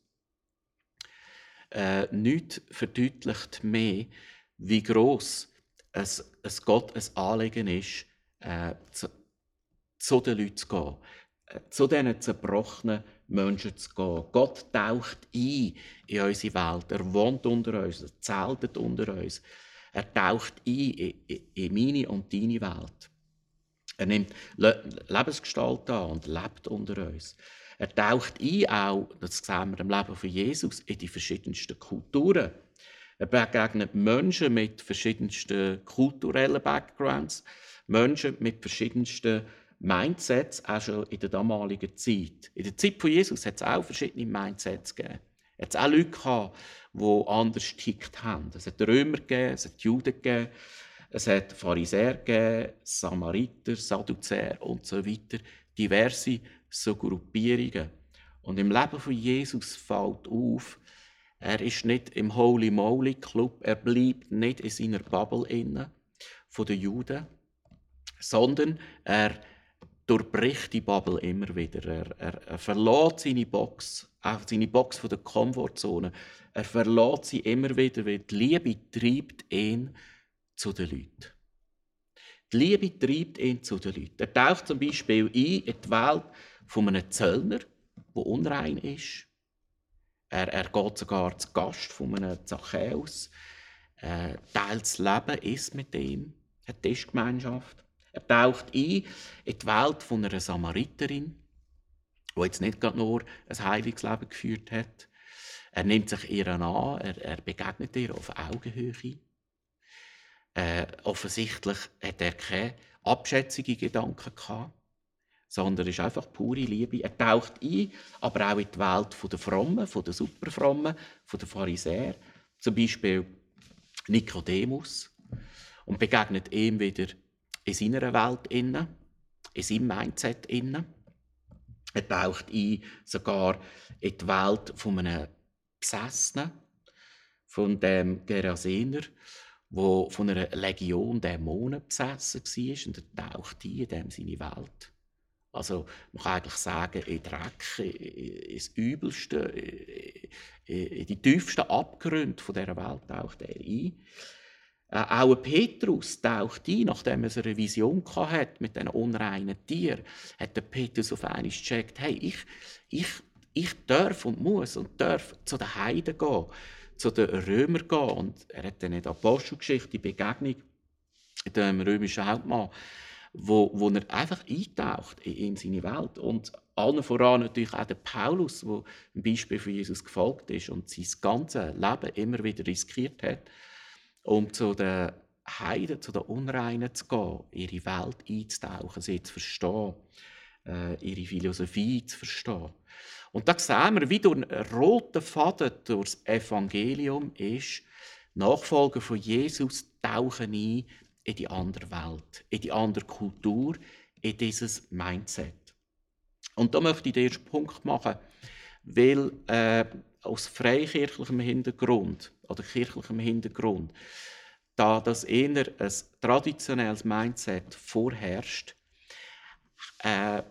äh, nichts verdeutlicht mehr, wie groß es, es Gott ein Anliegen ist, äh, zu, zu den Leuten zu gehen, äh, zu diesen zerbrochenen Menschen zu gehen. Gott taucht ein in unsere Welt. Er wohnt unter uns, er zeltet unter uns. Er taucht ein in, in meine und deine Welt. Er nimmt Lebensgestalt an und lebt unter uns. Er taucht ein, auch, das sehen wir im Leben von Jesus, in die verschiedensten Kulturen. Er begegnet Menschen mit verschiedensten kulturellen Backgrounds, Menschen mit verschiedensten Mindsets, auch schon in der damaligen Zeit. In der Zeit von Jesus hat es auch verschiedene Mindsets gegeben. Es hat auch Leute gehabt, die anders tickt haben. Es hat Römer gegeben, es hat Juden gegeben, es hat Pharisäer gegeben, Samariter, Sadduzäer und so weiter. Diverse so Gruppierungen. Und im Leben von Jesus fällt auf, er ist nicht im Holy Moly Club, er bleibt nicht in seiner Bubble inne von den Juden, sondern er durchbricht die Bubble immer wieder. Er, er, er verlässt seine Box, auch seine Box von der Komfortzone. Er verlässt sie immer wieder, weil die Liebe treibt ihn zu den Leuten. Die Liebe treibt ihn zu den Leuten. Er taucht zum Beispiel ein in die Welt von einem Zöllner, der unrein ist. Er, er geht sogar zu Gast von einem Zachäus, äh, teilt das Leben, ist mit ihm, hat Tischgemeinschaft. Er taucht ein in die Welt von einer Samariterin, die jetzt nicht gerade nur ein heiliges Leben geführt hat. Er nimmt sich ihr an, er, er begegnet ihr auf Augenhöhe. Äh, offensichtlich hat er keine abschätzige Gedanken gehabt sondern ist einfach pure Liebe. Er taucht ein, aber auch in die Welt der Frommen, der Superfrommen, der Pharisäer, zum Beispiel Nikodemus, und begegnet ihm wieder in seiner Welt innen, in seinem Mindset innen. Er taucht ein sogar in die Welt von einem Besessenen, von dem Gerasener, wo von einer Legion Dämonen besessen war, und er taucht ein in dem seine Welt. Also man kann eigentlich sagen, in Dreck, ins Übelste, in die tiefsten Abgründe dieser Welt taucht er ein. Äh, auch Petrus taucht ein, nachdem er eine Vision hatte mit diesen unreinen Tieren, hat der Petrus auf einmal gecheckt, hey, ich, ich, ich darf und muss und darf zu den Heiden gehen, zu den Römern gehen. Und er hat dann in Apostelgeschichte die Begegnung mit dem römischen Hauptmann wo, wo er einfach eintaucht in, in seine Welt. Und allen voran natürlich auch der Paulus, der ein Beispiel für Jesus gefolgt ist und sein ganzes Leben immer wieder riskiert hat, um zu den Heiden, zu den Unreinen zu gehen, ihre Welt einzutauchen, sie zu verstehen, äh, ihre Philosophie zu verstehen. Und da sehen wir, wie durch einen roten Faden durchs Evangelium ist, Nachfolger von Jesus tauchen ein in die andere Welt, in die andere Kultur, in dieses Mindset. Und da möchte ich den ersten Punkt machen, weil äh, aus freikirchlichem Hintergrund oder kirchlichem Hintergrund, da das eher ein traditionelles Mindset vorherrscht, äh,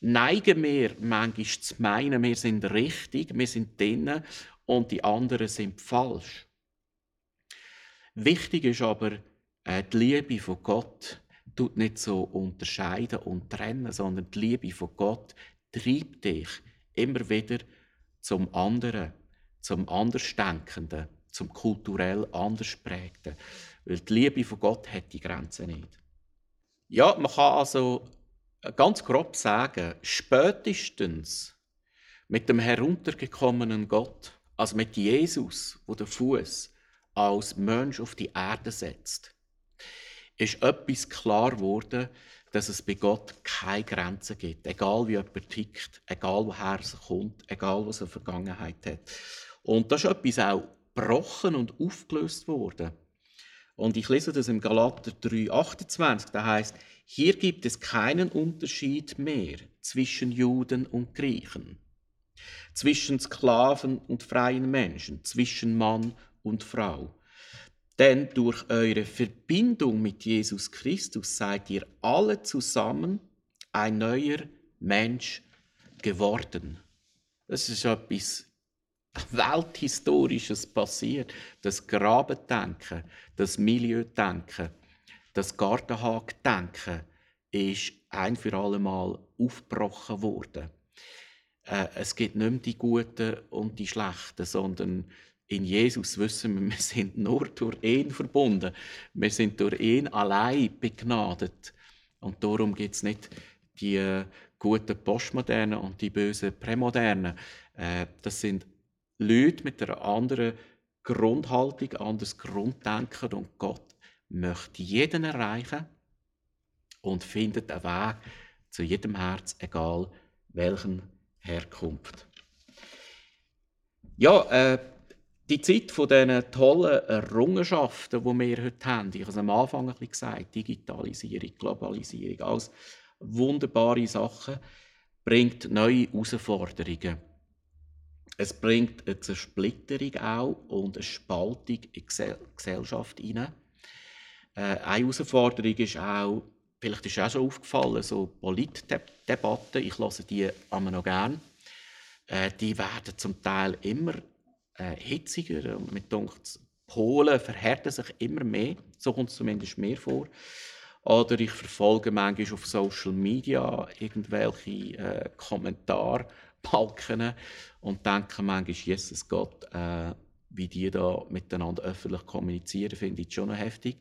neigen wir manchmal zu meinen, wir sind richtig, wir sind drinnen und die anderen sind falsch. Wichtig ist aber, äh, die Liebe von Gott tut nicht so unterscheiden und trennen, sondern die Liebe von Gott treibt dich immer wieder zum anderen, zum Andersdenkenden, zum kulturell Andersprägten. Weil die Liebe von Gott hat die Grenzen nicht. Ja, man kann also ganz grob sagen, spätestens mit dem heruntergekommenen Gott, also mit Jesus, wo der Fuß als Mensch auf die Erde setzt, ist etwas klar geworden, dass es bei Gott keine Grenzen gibt. Egal wie jemand tickt, egal woher er kommt, egal was er Vergangenheit hat. Und das ist etwas auch gebrochen und aufgelöst worden. Und ich lese das im Galater 3,28, da heißt, hier gibt es keinen Unterschied mehr zwischen Juden und Griechen, zwischen Sklaven und freien Menschen, zwischen Mann und Frau. Denn durch eure Verbindung mit Jesus Christus seid ihr alle zusammen ein neuer Mensch geworden. Das ist etwas Welthistorisches passiert. Das Grabendenken, das Milieudenken, das Gartenhagdenken ist ein für alle Mal aufgebrochen worden. Äh, es gibt nicht mehr die Guten und die Schlechten, sondern in Jesus wissen wir, wir sind nur durch ihn verbunden. Wir sind durch ihn allein begnadet. Und darum gibt es nicht die äh, guten Postmodernen und die bösen Prämodernen. Äh, das sind Leute mit einer anderen Grundhaltung, anderes Grunddenken und Gott möchte jeden erreichen und findet einen Weg zu jedem Herz, egal welchen Herkunft. Ja, äh, die Zeit von diesen tollen Errungenschaften, die wir heute haben, ich habe es am Anfang ein bisschen gesagt, Digitalisierung, Globalisierung, alles wunderbare Sachen, bringt neue Herausforderungen. Es bringt eine Zersplitterung auch und eine Spaltung in die Gesellschaft hinein. Äh, eine Herausforderung ist auch, vielleicht ist auch schon aufgefallen, so Politdebatten, ich lasse die immer noch gerne, äh, die werden zum Teil immer äh, hitziger und mit denkt, Polen verhärten sich immer mehr, so kommt es zumindest mir vor. Oder ich verfolge manchmal auf Social Media irgendwelche äh, Kommentarbalken und denke manchmal, Jesus Gott, äh, wie die da miteinander öffentlich kommunizieren, finde ich schon noch heftig.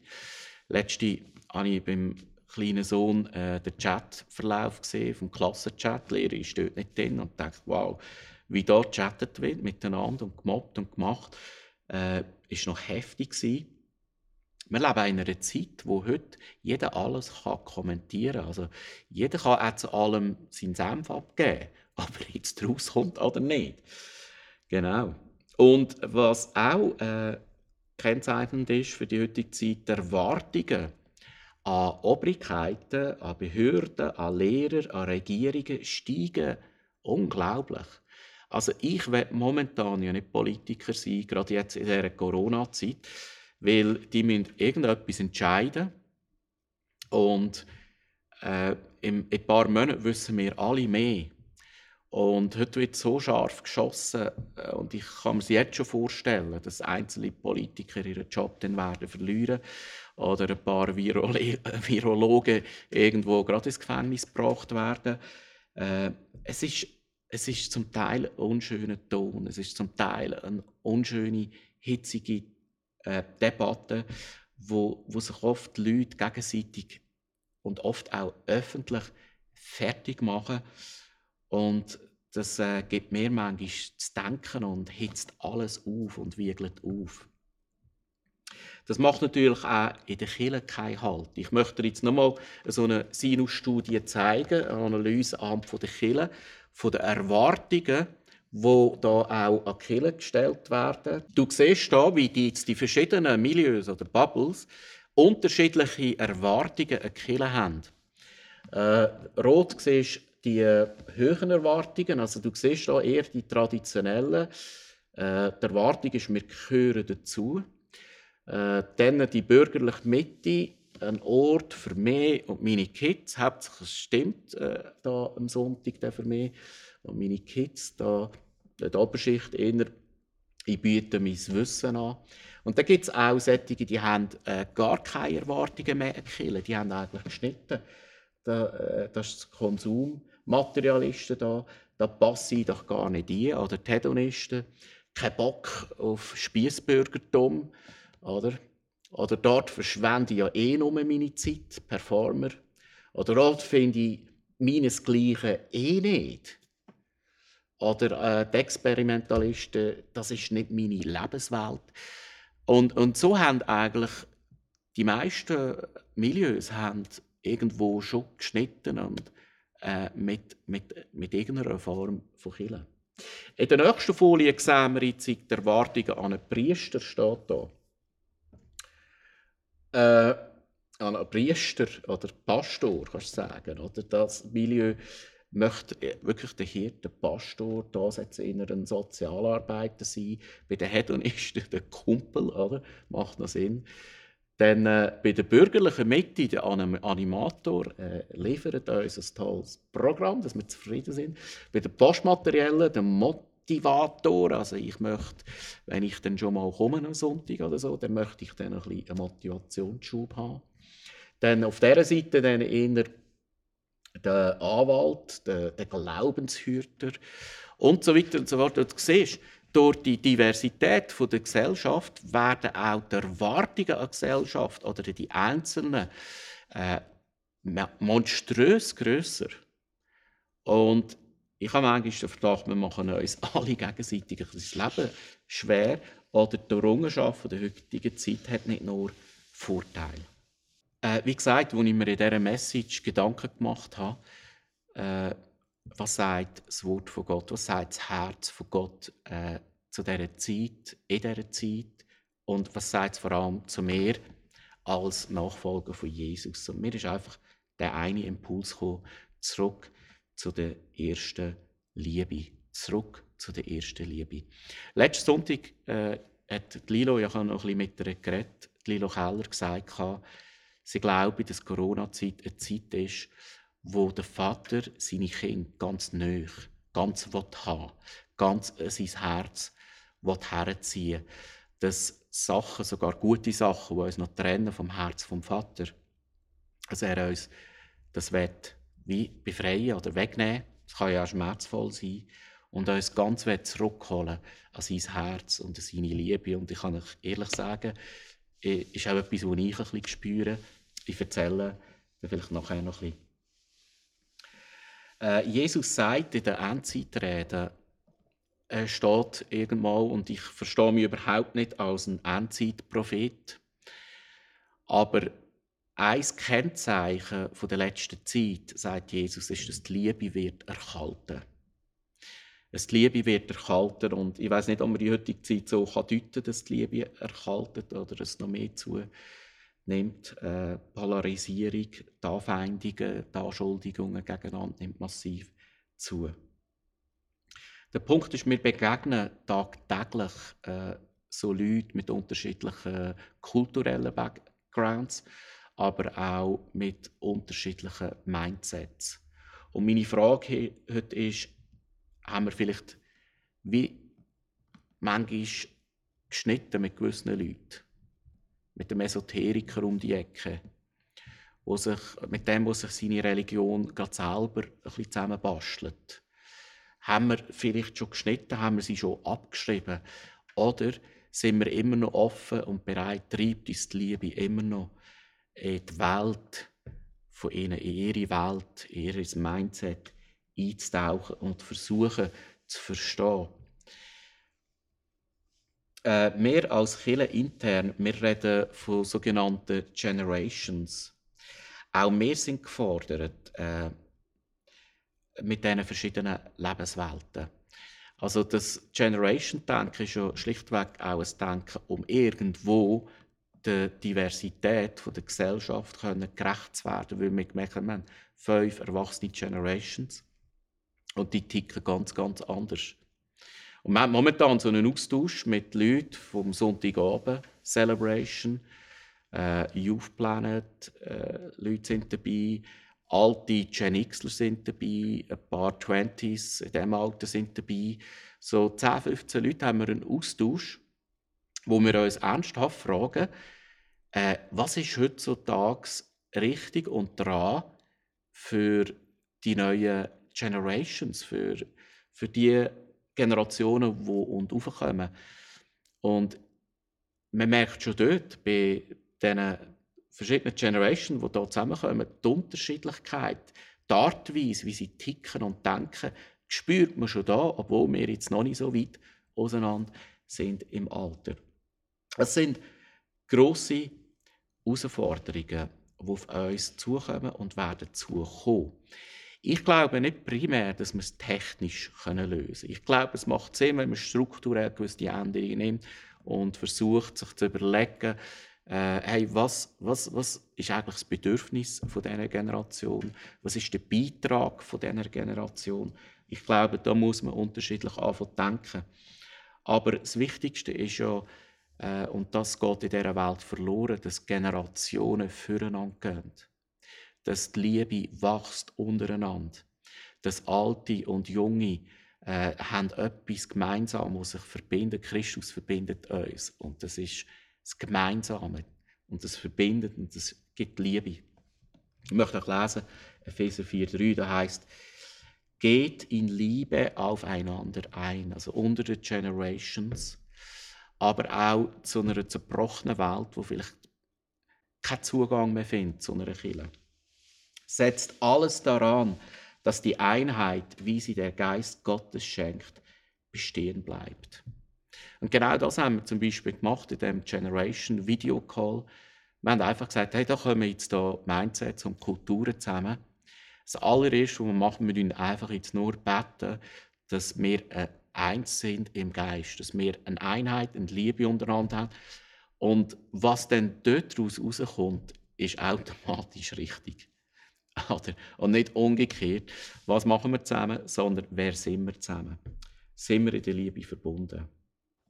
Letzte habe ich beim kleinen Sohn äh, den Chatverlauf gesehen, vom Klassenchat. Die Lehrerin steht nicht drin und denkt, wow, wie dort gechattet wird miteinander und gemobbt und gemacht, äh, ist noch heftig gewesen. Wir leben in einer Zeit, wo heute jeder alles kann kommentieren kann. Also jeder kann auch zu allem seinen Senf abgeben, ob er jetzt rauskommt oder nicht. Genau. Und was auch äh, kennzeichnend ist für die heutige Zeit, die Erwartungen an Obrigkeiten, an Behörden, an Lehrer, an Regierungen steigen unglaublich. Also ich will momentan ja nicht Politiker sein, gerade jetzt in dieser Corona-Zeit, weil die müssen irgendetwas entscheiden und äh, in ein paar Monaten wissen wir alle mehr. Und heute wird so scharf geschossen äh, und ich kann mir jetzt schon vorstellen, dass einzelne Politiker ihren Job dann werden verlieren oder ein paar Virole Virologen irgendwo gerade ins Gefängnis gebracht werden. Äh, es ist es ist zum Teil ein unschöner Ton, es ist zum Teil eine unschöne, hitzige äh, Debatte, wo, wo sich oft Leute gegenseitig und oft auch öffentlich fertig machen. Und das äh, gibt mir manchmal zu denken und hitzt alles auf und wiegelt auf. Das macht natürlich auch in der Kirche keinen Halt. Ich möchte jetzt nochmal so eine Sinus-Studie zeigen, eine Analyse der Kirche, von den Erwartungen, die da auch an Kirche gestellt werden. Du siehst hier, wie die, die verschiedenen Milieus oder Bubbles unterschiedliche Erwartungen an Kirche haben. Äh, rot siehst die höheren Erwartungen, also du siehst hier eher die traditionellen. Äh, die Erwartung ist, wir gehören dazu. Äh, dann die bürgerliche Mitte, ein Ort für mich und meine Kids. Hauptsächlich stimmt äh, da am Sonntag für mich und meine Kids. Da, die Oberschicht eher, ich biete mein Wissen an. Und dann gibt es auch solche, die haben äh, gar keine Erwartungen mehr an Die haben eigentlich geschnitten. Da, äh, das ist Konsummaterialisten da. Da passe ich doch gar nicht ein. Oder die Hedonisten. Kein Bock auf Spießbürgertum. Oder? Oder dort verschwende ich ja eh nur meine Zeit, Performer. Oder dort finde ich meinesgleichen eh nicht. Oder äh, die Experimentalisten, das ist nicht meine Lebenswelt. Und, und so haben eigentlich die meisten Milieus haben irgendwo schon geschnitten und äh, mit, mit, mit irgendeiner Form von Killen. In der nächsten Folie sehen wir jetzt die Erwartungen an einen Priester steht hier äh, an einen Priester oder Pastor, kannst du sagen. Oder? Das Milieu möchte wirklich der Hirte, der Pastor, da sollte in einer Sozialarbeiter sein. Bei den Hedonisten der Kumpel, oder? macht noch Sinn. Dann äh, bei der bürgerlichen Mitte, der Animator, äh, liefert uns ein tolles Programm, dass wir zufrieden sind. Bei den Postmateriellen, der Motto, Motivator. Also ich möchte, wenn ich dann schon mal komme am Sonntag oder so, dann möchte ich dann ein bisschen einen Motivationsschub haben. Dann auf dieser Seite dann eher der Anwalt, der, der Glaubenshüter und so weiter und so fort. Du siehst, durch die Diversität der Gesellschaft werden auch die Erwartungen an die Gesellschaft oder die Einzelnen äh, monströs grösser. Und ich habe manchmal den Verdacht, wir machen uns alle gegenseitig das Leben schwer oder die Errungenschaft der heutigen Zeit hat nicht nur Vorteile. Äh, wie gesagt, als ich mir in dieser Message Gedanken gemacht habe, äh, was sagt das Wort von Gott, was sagt das Herz von Gott äh, zu dieser Zeit, in dieser Zeit und was sagt es vor allem zu mir als Nachfolger von Jesus. Und mir ist einfach der eine Impuls gekommen, zurück zu der ersten Liebe. Zurück zu der ersten Liebe. Letzten Sonntag äh, hat Lilo, habe noch ein bisschen mit ihr geredet, Lilo Keller gesagt, sie glaube, dass Corona-Zeit eine Zeit ist, wo der Vater seine Kinder ganz nöch, ganz haben ganz äh, sein Herz herziehen Dass Sachen, sogar gute Sachen, die uns noch trennen vom Herz vom Vater, dass er uns das wird wie befreien oder wegnehmen. Das kann ja auch schmerzvoll sein. Und uns ganz zurückholen an sein Herz und an seine Liebe. Und ich kann euch ehrlich sagen, ist auch etwas, was ich ein bisschen spüre. Ich erzähle vielleicht nachher noch ein bisschen. Äh, Jesus sagt in der Endzeitrede, er steht irgendwann, und ich verstehe mich überhaupt nicht als ein Endzeitprophet, aber ein Kennzeichen der letzten Zeit, sagt Jesus, ist, dass die Liebe wird erhalten. Dass die Liebe wird erhalten und ich weiß nicht, ob man die heutige Zeit so kann deuten dass die Liebe erhalten oder es noch mehr zu nimmt. Äh, Polarisierung, die Anfeindungen, die Anschuldigungen gegeneinander nimmt massiv zu. Der Punkt ist, wir begegnen tagtäglich äh, so Leute mit unterschiedlichen kulturellen Backgrounds aber auch mit unterschiedlichen Mindsets. Und meine Frage heute ist, haben wir vielleicht wie manchmal geschnitten mit gewissen Leuten, mit dem Esoteriker um die Ecke, wo sich, mit dem, wo sich seine Religion gerade selber ein bisschen zusammenbastelt. Haben wir vielleicht schon geschnitten, haben wir sie schon abgeschrieben? Oder sind wir immer noch offen und bereit, treibt uns die Liebe immer noch in die Welt von ihnen, in ihre Welt, in ihr Mindset einzutauchen und versuchen zu verstehen. äh, als Kirche intern, wir reden von sogenannten Generations. Auch wir sind gefordert äh, mit diesen verschiedenen Lebenswelten. Also das Generation-Denken ist ja schlichtweg auch ein Denken, um irgendwo der Diversität der Gesellschaft gerecht zu werden, weil wir gemerkt haben, fünf erwachsene Generations und die ticken ganz, ganz anders. Und man hat momentan so einen Austausch mit Leuten vom Sonntagabend, Celebration, äh, Youth Planet, äh, Leute sind dabei, alte Gen Xler sind dabei, ein paar Twenties in diesem Alter sind dabei. So 10, 15 Leute haben wir einen Austausch, wo wir uns ernsthaft fragen, äh, was ist heutzutage richtig und dran für die neuen Generations, für, für die Generationen, die und aufkommen. Und man merkt schon dort, bei diesen verschiedenen Generations, die hier zusammenkommen, die Unterschiedlichkeit, die Art Weise, wie sie ticken und denken, spürt man schon da, obwohl wir jetzt noch nicht so weit auseinander sind im Alter. Es sind grosse Herausforderungen, die auf uns zukommen und werden zukommen. Ich glaube nicht primär, dass wir es technisch lösen können. Ich glaube, es macht Sinn, wenn man strukturell gewisse Änderungen nimmt und versucht, sich zu überlegen, äh, hey, was, was, was ist eigentlich das Bedürfnis von dieser Generation? Was ist der Beitrag von dieser Generation? Ich glaube, da muss man unterschiedlich anfangen denken. Aber das Wichtigste ist ja, äh, und das geht in dieser Welt verloren, dass Generationen füreinander gehen. Dass die Liebe wächst untereinander. Dass Alte und Junge äh, haben etwas gemeinsam, was sich verbindet. Christus verbindet uns. Und das ist das Gemeinsame. Und das verbindet und das gibt Liebe. Ich möchte auch lesen, Epheser 4,3, da heißt, geht in Liebe aufeinander ein, also unter den Generations aber auch zu einer zerbrochenen Welt, wo vielleicht keinen Zugang mehr findet zu einer Kirche. Setzt alles daran, dass die Einheit, wie sie der Geist Gottes schenkt, bestehen bleibt. Und genau das haben wir zum Beispiel gemacht in dem Generation Video Call. Wir haben einfach gesagt, hey, da kommen jetzt da Mindsets und Kulturen zusammen. Das allererste, was wir machen, wir einfach jetzt nur beten, dass wir eine eins sind im Geist, dass wir eine Einheit, eine Liebe untereinander haben. Und was dann dort daraus rauskommt, ist automatisch richtig. Und nicht umgekehrt, was machen wir zusammen, sondern wer sind wir zusammen? Sind wir in der Liebe verbunden?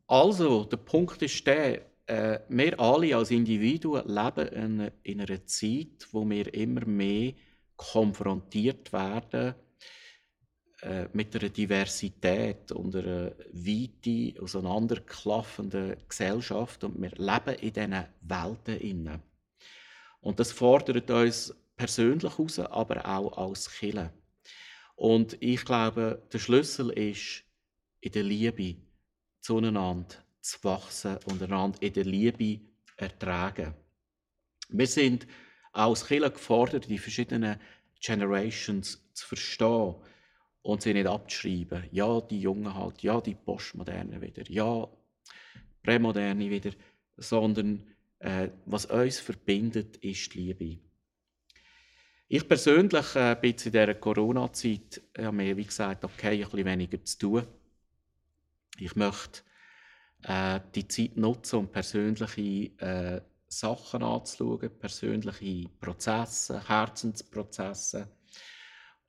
Also, der Punkt ist der, äh, wir alle als Individuen leben in, in einer Zeit, wo wir immer mehr konfrontiert werden äh, mit einer Diversität und einer weite, auseinanderklaffenden Gesellschaft und wir leben in diesen Welten inne. Und das fordert uns persönlich heraus, aber auch als Killer. Und ich glaube, der Schlüssel ist, in der Liebe zueinander zu wachsen und einander in der Liebe ertragen. Wir sind als Killer gefordert, die verschiedenen Generations zu verstehen und sie nicht abzuschreiben. Ja, die Jungen halt, ja, die Postmoderne wieder, ja, Prämoderne wieder, sondern äh, was uns verbindet, ist die Liebe. Ich persönlich äh, bin in dieser Corona-Zeit, ja, mir wie gesagt, okay, ein bisschen weniger zu tun. Ich möchte äh, die Zeit nutzen, um persönliche äh, Sachen anzuschauen, persönliche Prozesse, Herzensprozesse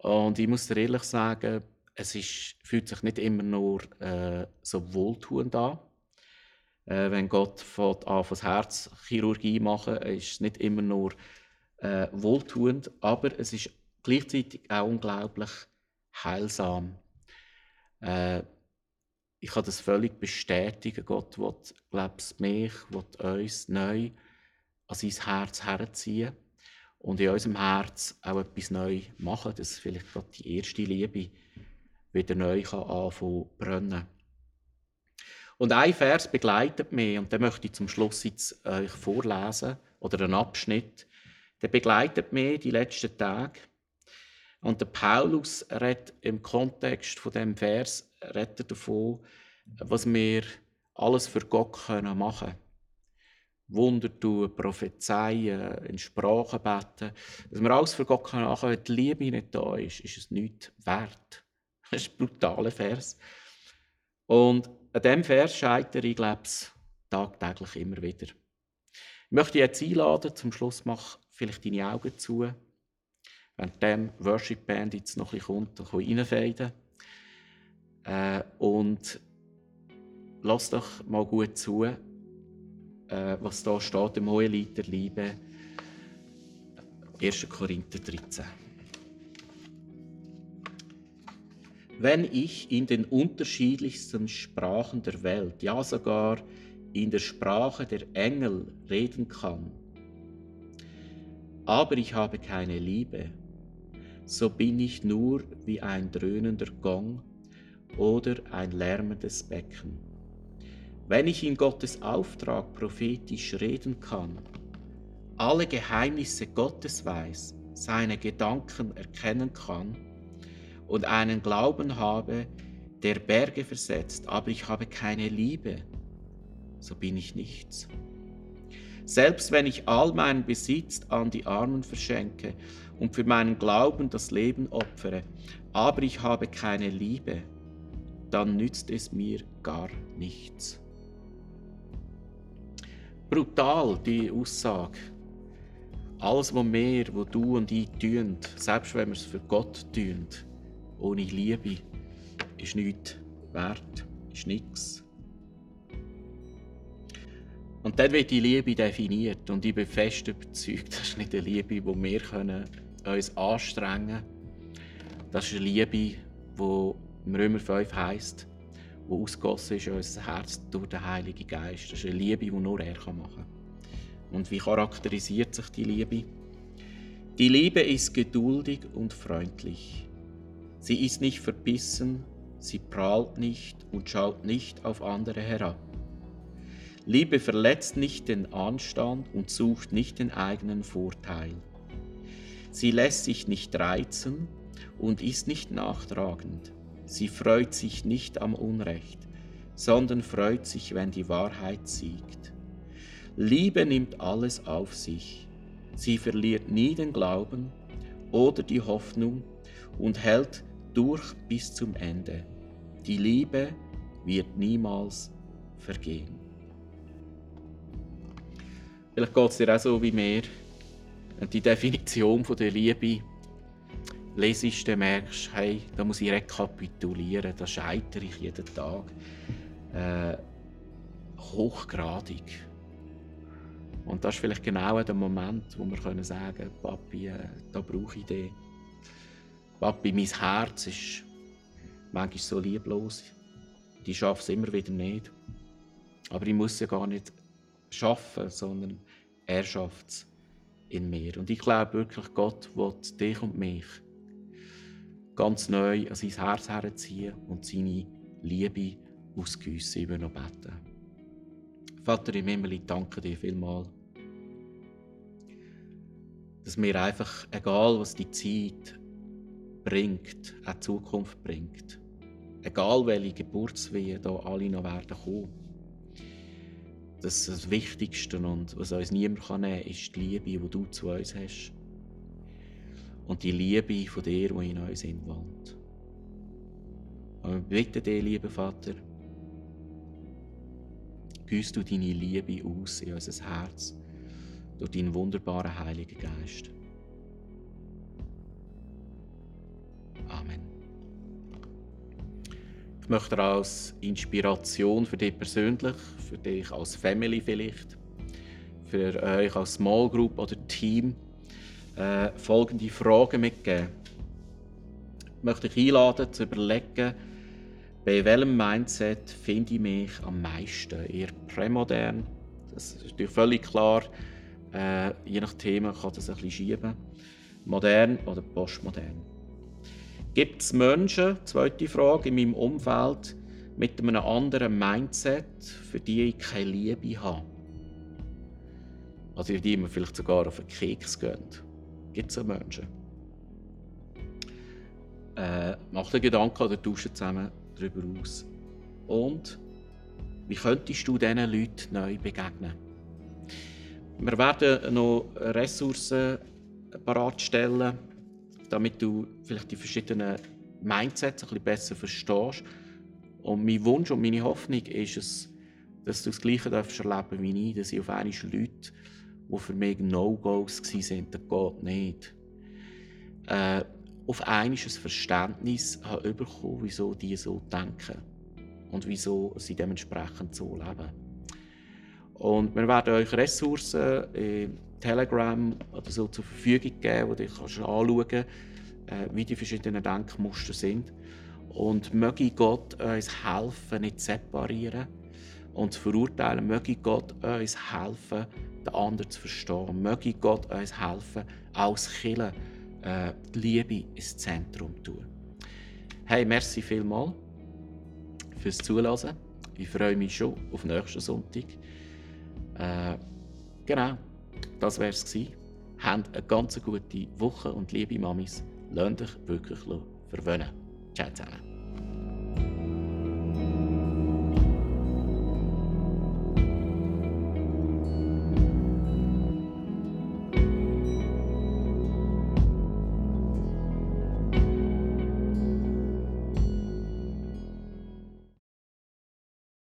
und ich muss dir ehrlich sagen, es ist, fühlt sich nicht immer nur äh, so wohltuend an. Äh, wenn Gott fängt an, Herzchirurgie machen, ist es nicht immer nur äh, wohltuend, aber es ist gleichzeitig auch unglaublich heilsam. Äh, ich kann das völlig bestätigen. Gott will, glaubst mich, will uns neu an sein Herz herziehen und in unserem Herz auch etwas neu machen, dass vielleicht gerade die erste Liebe wieder neu kann anfangen brennen. Und ein Vers begleitet mich, und den möchte ich zum Schluss jetzt euch vorlesen, oder einen Abschnitt, der begleitet mich die letzten Tage. Und der Paulus redet im Kontext von dem Vers redet davon, was wir alles für Gott können machen Wunder tun, prophezeien, in Sprachen beten, dass wir alles für Gott machen können, wenn die Liebe nicht da ist, ist es nichts wert. Das ist ein brutaler Vers. Und an diesem Vers scheitere ich, glaube ich, tagtäglich immer wieder. Ich möchte jetzt einladen, zum Schluss mach vielleicht deine Augen zu. Wenn dem Worship Band jetzt noch bisschen kommt, dann reinfaden. Äh, und lass doch mal gut zu, äh, was da steht im Hohelied der Liebe. 1. Korinther 13. Wenn ich in den unterschiedlichsten Sprachen der Welt, ja sogar in der Sprache der Engel reden kann, aber ich habe keine Liebe, so bin ich nur wie ein dröhnender Gong oder ein lärmendes Becken. Wenn ich in Gottes Auftrag prophetisch reden kann, alle Geheimnisse Gottes weiß, seine Gedanken erkennen kann und einen Glauben habe, der Berge versetzt, aber ich habe keine Liebe, so bin ich nichts. Selbst wenn ich all meinen Besitz an die Armen verschenke und für meinen Glauben das Leben opfere, aber ich habe keine Liebe, dann nützt es mir gar nichts. Brutal die Aussage. Alles, was wir, wo du und ich tun, selbst wenn wir es für Gott tun, ohne Liebe, ist nichts wert, ist nichts. Und dann wird die Liebe definiert und ich bin fest überzeugt, das ist nicht eine Liebe, die wir können uns anstrengen können. Das ist eine Liebe, die im Römer 5 heisst, die ausgossen ist in unser Herz durch den Heiligen Geist. Das ist eine Liebe, die nur er machen kann. Und wie charakterisiert sich die Liebe? Die Liebe ist geduldig und freundlich. Sie ist nicht verbissen, sie prahlt nicht und schaut nicht auf andere herab. Liebe verletzt nicht den Anstand und sucht nicht den eigenen Vorteil. Sie lässt sich nicht reizen und ist nicht nachtragend. Sie freut sich nicht am Unrecht, sondern freut sich, wenn die Wahrheit siegt. Liebe nimmt alles auf sich. Sie verliert nie den Glauben oder die Hoffnung und hält durch bis zum Ende. Die Liebe wird niemals vergehen. Vielleicht geht es dir auch so wie mir. Die Definition von der Liebe lesest, dann merkst hey, da muss ich rekapitulieren, da scheitere ich jeden Tag. Äh, hochgradig. Und das ist vielleicht genau der Moment, wo wir können sagen Papi, äh, da brauche ich dich. Papi, mein Herz ist manchmal so lieblos. Ich schaffe es immer wieder nicht. Aber ich muss ja gar nicht schaffen, sondern er schafft es in mir. Und ich glaube wirklich, Gott will dich und mich ganz neu an sein Herz herziehen und seine Liebe ausgüssen. Will noch beten. Vater im Himmel, ich danke dir vielmals, dass mir einfach, egal was die Zeit bringt, auch die Zukunft bringt, egal welche Geburtswehen da alle noch werden kommen, dass das Wichtigste und was uns niemand nehmen kann, ist die Liebe, die du zu uns hast. Und die Liebe von dir, die in uns wohnt. Und wir bitten dich, lieber Vater, gießt du deine Liebe aus in unser Herz durch deinen wunderbaren Heiligen Geist. Amen. Ich möchte als Inspiration für dich persönlich, für dich als Family vielleicht, für euch als Small Group oder Team äh, folgende Fragen mitgeben. Ich möchte dich einladen, zu überlegen, bei welchem Mindset finde ich mich am meisten? Eher prämodern? Das ist natürlich völlig klar. Äh, je nach Thema kann das ein bisschen schieben. Modern oder postmodern? Gibt es Menschen, zweite Frage, in meinem Umfeld mit einem anderen Mindset, für die ich keine Liebe habe? Also für die mir vielleicht sogar auf den Keks gehen. Gibt es Menschen? Äh, mach dir Gedanken oder tauschen zusammen darüber aus. Und Wie könntest du diesen Leuten neu begegnen? Wir werden noch Ressourcen bereitstellen, damit du vielleicht die verschiedenen Mindsets ein bisschen besser verstehst. Und mein Wunsch und meine Hoffnung ist es, dass du das Gleiche erleben wie ich, dass ich auf einmal Leute, die für mich No-Gos waren, das geht nicht. Äh, auf einmal ein Verständnis bekommen, wieso die so denken und wieso sie dementsprechend so leben. Und wir werden euch Ressourcen in Telegram oder so zur Verfügung geben, wo du anschauen kannst, äh, wie die verschiedenen Denkmuster sind. Und möge Gott uns helfen, nicht zu separieren und zu verurteilen. Möge Gott uns helfen, den anderen zu verstehen. Möge Gott uns helfen, als Killer äh, die Liebe ins Zentrum zu tun. Hey, merci vielmals fürs Zuhören. Ich freue mich schon auf nächsten Sonntag. Äh, genau, das wäre es gewesen. Habt eine ganz gute Woche und liebe Mamis, lasst euch wirklich verwöhnen. Ciao zusammen.